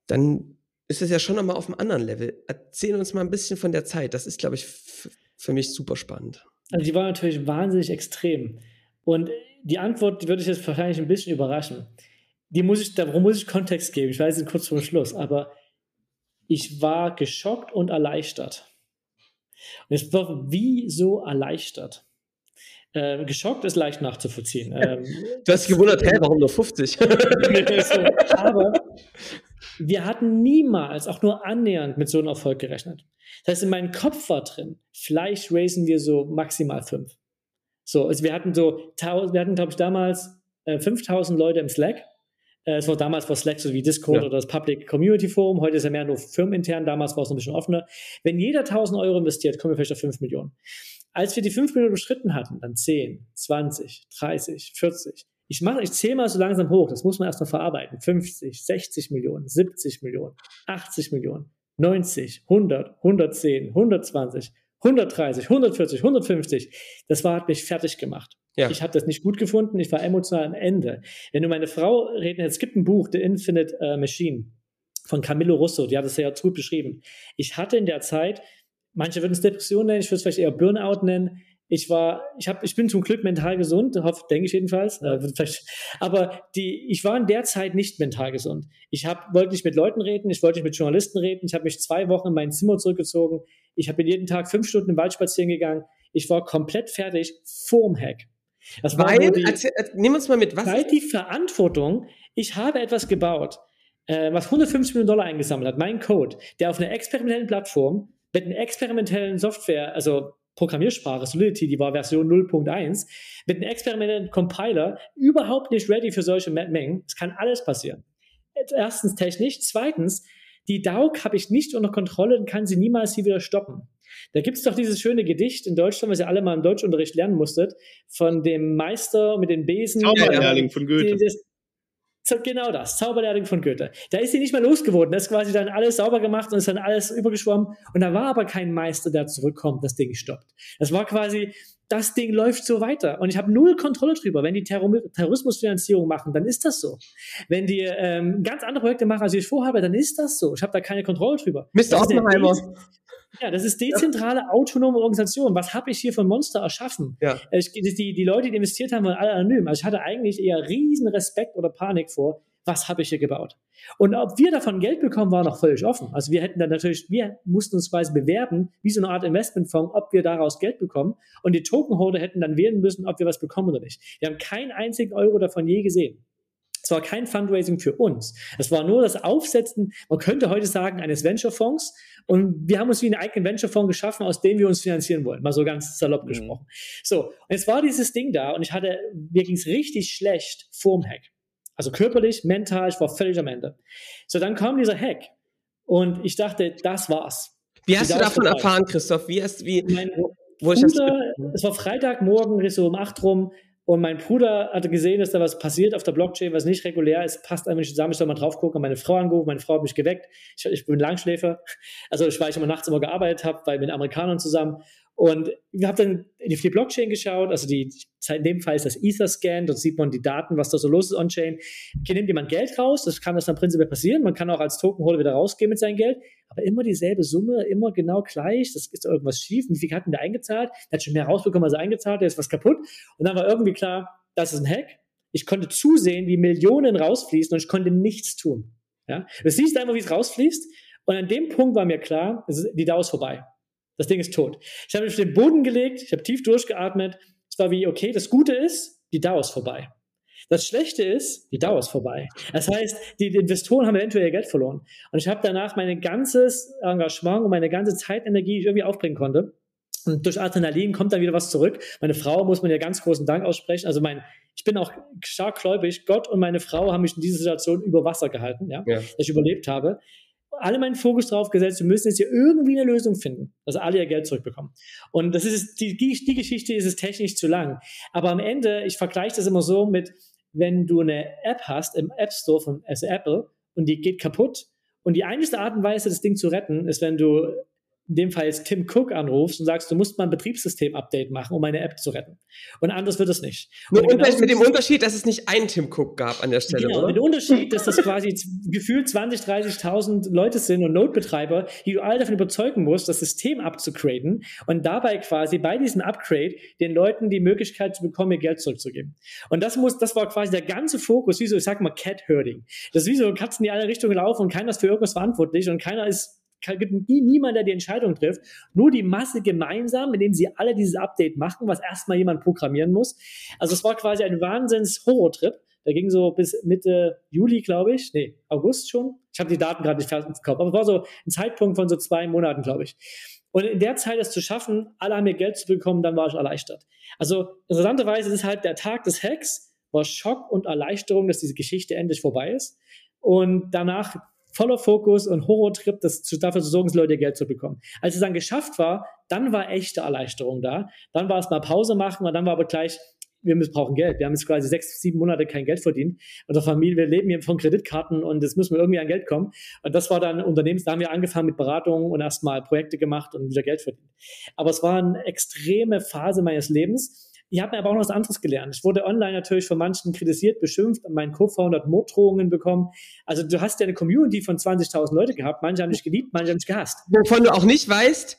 dann ist es ja schon nochmal auf einem anderen Level. Erzähl uns mal ein bisschen von der Zeit. Das ist, glaube ich, für mich super spannend. Also die war natürlich wahnsinnig extrem. Und die Antwort, die würde ich jetzt wahrscheinlich ein bisschen überraschen. Die muss ich, darum muss ich Kontext geben. Ich weiß es kurz vor Schluss, aber ich war geschockt und erleichtert. Und es war wie so erleichtert. Ähm, geschockt ist leicht nachzuvollziehen. Ähm, du hast dich gewundert, hä, warum nur 50? aber wir hatten niemals auch nur annähernd mit so einem Erfolg gerechnet. Das heißt, in meinem Kopf war drin, vielleicht raisen wir so maximal fünf. So, also wir hatten so, wir hatten, glaube ich, damals äh, 5000 Leute im Slack. Äh, es war damals war Slack so wie Discord ja. oder das Public Community Forum. Heute ist ja mehr nur firmenintern. Damals war es noch ein bisschen offener. Wenn jeder 1000 Euro investiert, kommen wir vielleicht auf 5 Millionen. Als wir die 5 Millionen beschritten hatten, dann 10, 20, 30, 40, ich mache, ich zähle mal so langsam hoch, das muss man erstmal verarbeiten. 50, 60 Millionen, 70 Millionen, 80 Millionen, 90, 100, 110, 120, 130, 140, 150. Das war, hat mich fertig gemacht. Ja. Ich habe das nicht gut gefunden, ich war emotional am Ende. Wenn du meine Frau reden, es gibt ein Buch, The Infinite uh, Machine. von Camillo Russo, die hat es sehr gut beschrieben. Ich hatte in der Zeit, manche würden es Depression nennen, ich würde es vielleicht eher Burnout nennen. Ich war, ich habe, ich bin zum Glück mental gesund, hoffe, denke ich jedenfalls. Äh, aber die, ich war in der Zeit nicht mental gesund. Ich hab, wollte nicht mit Leuten reden, ich wollte nicht mit Journalisten reden. Ich habe mich zwei Wochen in mein Zimmer zurückgezogen. Ich habe jeden Tag fünf Stunden im Wald spazieren gegangen. Ich war komplett fertig vorm Hack. Das weil, die, erzähl, nimm uns mal mit, was? Weil die Verantwortung, ich habe etwas gebaut, äh, was 150 Millionen Dollar eingesammelt hat, mein Code, der auf einer experimentellen Plattform mit einer experimentellen Software, also Programmiersprache, Solidity, die war Version 0.1, mit einem experimentellen Compiler überhaupt nicht ready für solche Mengen. Es kann alles passieren. Erstens technisch, zweitens, die DAUG habe ich nicht unter Kontrolle und kann sie niemals hier wieder stoppen. Da gibt es doch dieses schöne Gedicht in Deutschland, was ihr alle mal im Deutschunterricht lernen musstet, von dem Meister mit den Besen. Zauberlehrling von Goethe. Das, genau das, Zauberlehrling von Goethe. Da ist sie nicht mehr losgeworden. Da ist quasi dann alles sauber gemacht und ist dann alles übergeschwommen. Und da war aber kein Meister, der zurückkommt, das Ding stoppt. Das war quasi, das Ding läuft so weiter. Und ich habe null Kontrolle drüber. Wenn die Terror Terrorismusfinanzierung machen, dann ist das so. Wenn die ähm, ganz andere Projekte machen, als ich vorhabe, dann ist das so. Ich habe da keine Kontrolle drüber. Mr. Oppenheimer. Ja, das ist dezentrale, ja. autonome Organisation. Was habe ich hier für ein Monster erschaffen? Ja. Ich, die, die Leute, die investiert haben, waren alle anonym. Also ich hatte eigentlich eher riesen Respekt oder Panik vor, was habe ich hier gebaut? Und ob wir davon Geld bekommen, war noch völlig offen. Also wir hätten dann natürlich, wir mussten uns quasi bewerben, wie so eine Art Investmentfonds, ob wir daraus Geld bekommen. Und die Tokenholder hätten dann wählen müssen, ob wir was bekommen oder nicht. Wir haben keinen einzigen Euro davon je gesehen. Es war kein Fundraising für uns. Es war nur das Aufsetzen, man könnte heute sagen, eines Venture-Fonds. Und wir haben uns wie einen eigenen Venture-Fonds geschaffen, aus dem wir uns finanzieren wollen. Mal so ganz salopp mhm. gesprochen. So, und jetzt war dieses Ding da und ich hatte, mir ging es richtig schlecht vorm Hack. Also körperlich, mental, ich war völlig am Ende. So, dann kam dieser Hack und ich dachte, das war's. Wie hast du davon vorbei. erfahren, Christoph? Wie hast, wie, mein wo Bruder, ich es war Freitagmorgen, so um acht rum, und mein Bruder hatte gesehen, dass da was passiert auf der Blockchain, was nicht regulär ist, passt einfach nicht zusammen. Ich soll mal drauf gucken, meine Frau angerufen, meine Frau hat mich geweckt. Ich, ich bin Langschläfer. Also ich, weil ich immer nachts immer gearbeitet habe, weil mit Amerikanern zusammen. Und habe dann in die Blockchain geschaut, also die, in dem Fall ist das Ether-Scan, dort sieht man die Daten, was da so los ist on-chain. Hier nimmt jemand Geld raus, das kann das dann prinzipiell passieren. Man kann auch als Tokenholder wieder rausgehen mit seinem Geld, aber immer dieselbe Summe, immer genau gleich. Das ist irgendwas schief. Wie viel hatten der eingezahlt? Der hat schon mehr rausbekommen, als er eingezahlt, der ist was kaputt. Und dann war irgendwie klar, das ist ein Hack. Ich konnte zusehen, wie Millionen rausfließen und ich konnte nichts tun. Ja? Du siehst einfach, wie es rausfließt. Und an dem Punkt war mir klar, die DAO ist vorbei. Das Ding ist tot. Ich habe mich auf den Boden gelegt, ich habe tief durchgeatmet. Es war wie, okay, das Gute ist, die Dauer ist vorbei. Das Schlechte ist, die Dauer ist vorbei. Das heißt, die, die Investoren haben eventuell ihr Geld verloren. Und ich habe danach mein ganzes Engagement und meine ganze Zeitenergie, die ich irgendwie aufbringen konnte. Und durch Adrenalin kommt dann wieder was zurück. Meine Frau muss man ja ganz großen Dank aussprechen. Also mein, ich bin auch stark gläubig. Gott und meine Frau haben mich in dieser Situation über Wasser gehalten, ja, ja. dass ich überlebt habe alle meinen Fokus drauf gesetzt, wir müssen jetzt hier irgendwie eine Lösung finden, dass alle ihr Geld zurückbekommen. Und das ist die, die Geschichte ist es technisch zu lang. Aber am Ende, ich vergleiche das immer so mit, wenn du eine App hast im App Store von also Apple und die geht kaputt und die einzige Art und Weise, das Ding zu retten, ist, wenn du in dem Fall jetzt Tim Cook anrufst und sagst, du musst mal ein Betriebssystem-Update machen, um meine App zu retten. Und anders wird es nicht. Nur genau mit dem Unterschied, dass es nicht einen Tim Cook gab an der Stelle, genau, oder? Mit dem Unterschied, dass das quasi gefühlt 20, 30.000 Leute sind und Node-Betreiber, die du alle davon überzeugen musst, das System abzugraden und dabei quasi bei diesem Upgrade den Leuten die Möglichkeit zu bekommen, ihr Geld zurückzugeben. Und das muss, das war quasi der ganze Fokus, wie so, ich sag mal, Cat-Herding. Das ist wie so Katzen, die alle Richtungen laufen und keiner ist für irgendwas verantwortlich und keiner ist gibt niemand, der die Entscheidung trifft. Nur die Masse gemeinsam, indem sie alle dieses Update machen, was erstmal jemand programmieren muss. Also es war quasi ein Wahnsinns-Horror-Trip. Der ging so bis Mitte Juli, glaube ich. Nee, August schon. Ich habe die Daten gerade nicht fertig im Kopf. Aber es war so ein Zeitpunkt von so zwei Monaten, glaube ich. Und in der Zeit es zu schaffen, alle haben mir Geld zu bekommen, dann war ich erleichtert. Also interessanterweise ist halt der Tag des Hacks, war Schock und Erleichterung, dass diese Geschichte endlich vorbei ist. Und danach voller Fokus und Horrortrip, das zu, dafür zu sorgen, dass Leute Geld zu bekommen. Als es dann geschafft war, dann war echte Erleichterung da. Dann war es mal Pause machen und dann war aber gleich, wir brauchen Geld. Wir haben jetzt quasi sechs, sieben Monate kein Geld verdient. Unsere Familie, wir leben hier von Kreditkarten und es müssen wir irgendwie an Geld kommen. Und das war dann Unternehmens, da haben wir angefangen mit Beratungen und erstmal Projekte gemacht und wieder Geld verdient. Aber es war eine extreme Phase meines Lebens Ich habe aber auch noch was anderes gelernt. Ich wurde online natürlich von manchen kritisiert, beschimpft, mein Co-Founder hat Morddrohungen bekommen. Also du hast ja eine Community von 20.000 Leute gehabt. Manche haben dich geliebt, manche haben dich gehasst. Wovon du auch nicht weißt,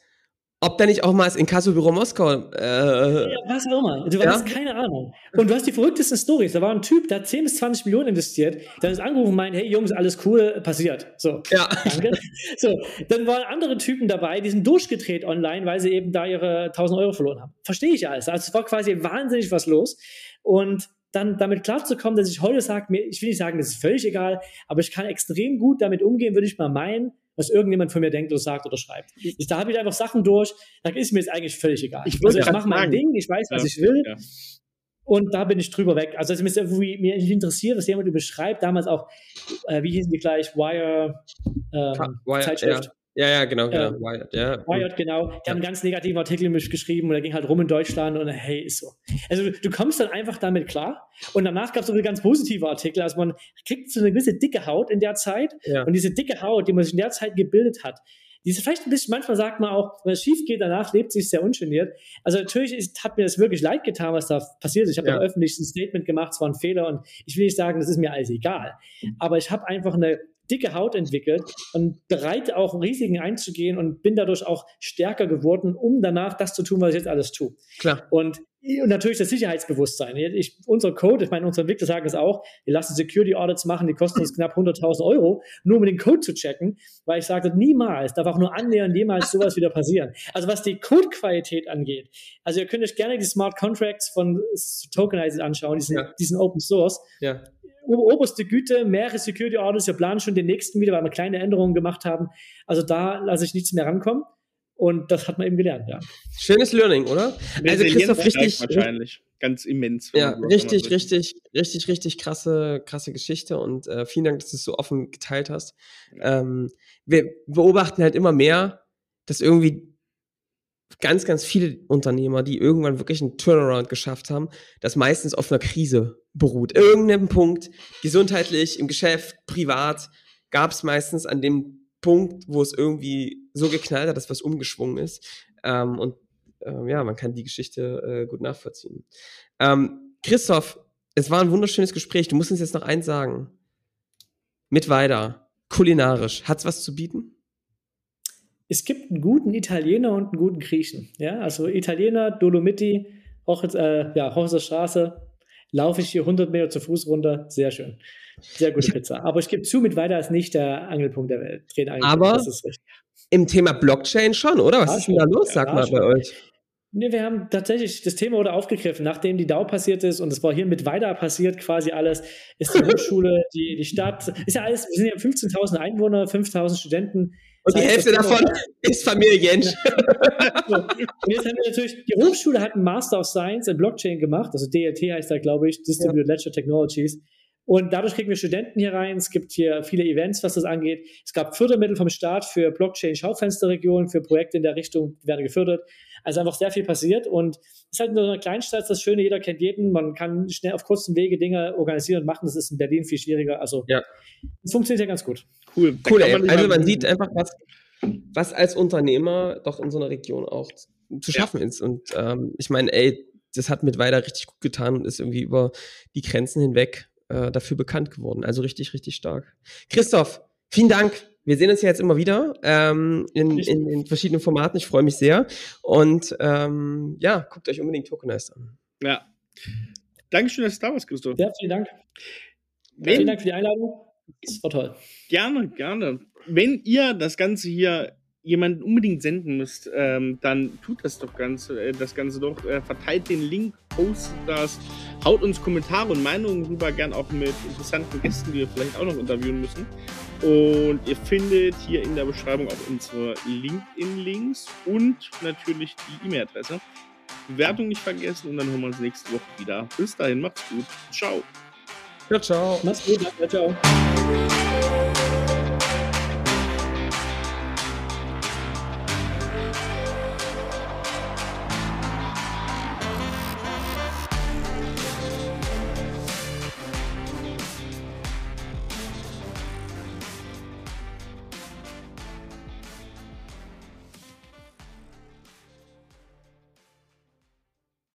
ob da nicht auch mal das Inkassobüro Moskau. Äh, ja, was auch immer. Du ja? hast keine Ahnung. Und du hast die verrücktesten Stories. Da war ein Typ, der hat 10 bis 20 Millionen investiert. Dann ist angerufen und meint, hey Jungs, alles cool, passiert. So. Ja. Danke. So. Dann waren andere Typen dabei, die sind durchgedreht online, weil sie eben da ihre 1000 Euro verloren haben. Verstehe ich alles. Also es war quasi wahnsinnig was los. Und dann damit klarzukommen, dass ich heute sage, ich will nicht sagen, das ist völlig egal, aber ich kann extrem gut damit umgehen, würde ich mal meinen, was irgendjemand von mir denkt oder sagt oder schreibt. Ich, da habe ich einfach Sachen durch, da ist mir jetzt eigentlich völlig egal. Ich, also ich mache mein Ding, ich weiß, was ja, ich will. Ja. Und da bin ich drüber weg. Also es ist irgendwie mir interessiert, was jemand überschreibt. Damals auch, äh, wie hießen die gleich, Wire, ähm, Wire Zeitschrift. Ja. Ja, ja, genau, genau. Äh, Wired, ja. Wired, genau. Die haben einen ganz negativen Artikel geschrieben und der ging halt rum in Deutschland und hey, ist so. Also du kommst dann einfach damit klar. Und danach gab es so viele ganz positive Artikel. Also man kriegt so eine gewisse dicke Haut in der Zeit. Ja. Und diese dicke Haut, die man sich in der Zeit gebildet hat, diese vielleicht ein bisschen, manchmal sagt man auch, wenn es schief geht, danach lebt sich sehr ungeniert. Also natürlich ist, hat mir das wirklich leid getan, was da passiert ist. Ich habe ja. öffentlich ein Statement gemacht, es war ein Fehler und ich will nicht sagen, das ist mir alles egal. Aber ich habe einfach eine dicke Haut entwickelt und bereit auch Risiken einzugehen und bin dadurch auch stärker geworden, um danach das zu tun, was ich jetzt alles tue. Klar. Und, und natürlich das Sicherheitsbewusstsein. Ich, unser Code, ich meine, unsere Entwickler sagen es auch, wir lassen Security Audits machen, die kosten uns knapp 100.000 Euro, nur um den Code zu checken, weil ich sagte, niemals, darf auch nur annähernd jemals sowas wieder passieren. Also was die Codequalität angeht, also ihr könnt euch gerne die Smart Contracts von Tokenize anschauen, die sind, ja. die sind Open Source. Ja oberste Güte, mehrere Security Audits, wir planen schon den nächsten wieder, weil wir kleine Änderungen gemacht haben. Also da lasse ich nichts mehr rankommen. Und das hat man eben gelernt, ja. Schönes Learning, oder? Also Christoph, richtig. Wahrscheinlich. Ganz immens. Ja, richtig, richtig, richtig, richtig krasse, krasse Geschichte und äh, vielen Dank, dass du es so offen geteilt hast. Ähm, wir beobachten halt immer mehr, dass irgendwie ganz, ganz viele Unternehmer, die irgendwann wirklich einen Turnaround geschafft haben, das meistens auf einer Krise beruht. Irgendeinem Punkt, gesundheitlich, im Geschäft, privat, gab es meistens an dem Punkt, wo es irgendwie so geknallt hat, dass was umgeschwungen ist. Ähm, und ähm, ja, man kann die Geschichte äh, gut nachvollziehen. Ähm, Christoph, es war ein wunderschönes Gespräch. Du musst uns jetzt noch eins sagen. Mit weiter, kulinarisch, hat's was zu bieten? Es gibt einen guten Italiener und einen guten Griechen. Ja, also Italiener, Dolomiti, Hoch, äh, ja, Hochser Straße, laufe ich hier 100 Meter zu Fuß runter, sehr schön. Sehr gute Pizza. Aber ich gebe zu, mit weiter ist nicht der Angelpunkt der Welt. Aber im Thema Blockchain schon, oder? Was ja, ist denn da los, sag ja, mal bei euch? Nee, wir haben tatsächlich, das Thema wurde aufgegriffen, nachdem die DAO passiert ist und es war hier mit weiter passiert quasi alles, ist die Hochschule, die, die Stadt, ist ja alles, wir sind ja 15.000 Einwohner, 5.000 Studenten, und die Hälfte davon ist Familie Jensch. so. Und jetzt haben wir natürlich, die Hochschule hat einen Master of Science in Blockchain gemacht, also DLT heißt da, glaube ich, Distributed ja. Ledger Technologies. Und dadurch kriegen wir Studenten hier rein. Es gibt hier viele Events, was das angeht. Es gab Fördermittel vom Staat für Blockchain-Schaufensterregionen, für Projekte in der Richtung, die werden gefördert. Also einfach sehr viel passiert. Und es ist halt nur eine Kleinstadt, das Schöne, jeder kennt jeden. Man kann schnell auf kurzem Wege Dinge organisieren und machen. Das ist in Berlin viel schwieriger. Also ja. es funktioniert ja ganz gut. Cool. Cool, ey. Also man sieht einfach, was, was als Unternehmer doch in so einer Region auch zu schaffen ja. ist. Und ähm, ich meine, ey, das hat mit Weider richtig gut getan und ist irgendwie über die Grenzen hinweg äh, dafür bekannt geworden. Also richtig, richtig stark. Christoph, vielen Dank. Wir sehen uns ja jetzt immer wieder ähm, in, in, in verschiedenen Formaten. Ich freue mich sehr. Und ähm, ja, guckt euch unbedingt Tokenized an. Ja. Dankeschön, dass du da warst, Christoph. Ja, vielen Dank. Wenn, vielen Dank für die Einladung. Das war toll. Gerne, gerne. Wenn ihr das Ganze hier jemanden unbedingt senden müsst, ähm, dann tut das doch Ganze, äh, das Ganze doch. Äh, verteilt den Link, postet das, haut uns Kommentare und Meinungen rüber, gern auch mit interessanten Gästen, die wir vielleicht auch noch interviewen müssen. Und ihr findet hier in der Beschreibung auch unsere LinkedIn-Links und natürlich die E-Mail-Adresse. Bewertung nicht vergessen und dann hören wir uns nächste Woche wieder. Bis dahin, macht's gut. Ciao. Ja, ciao. Mach's gut, ciao.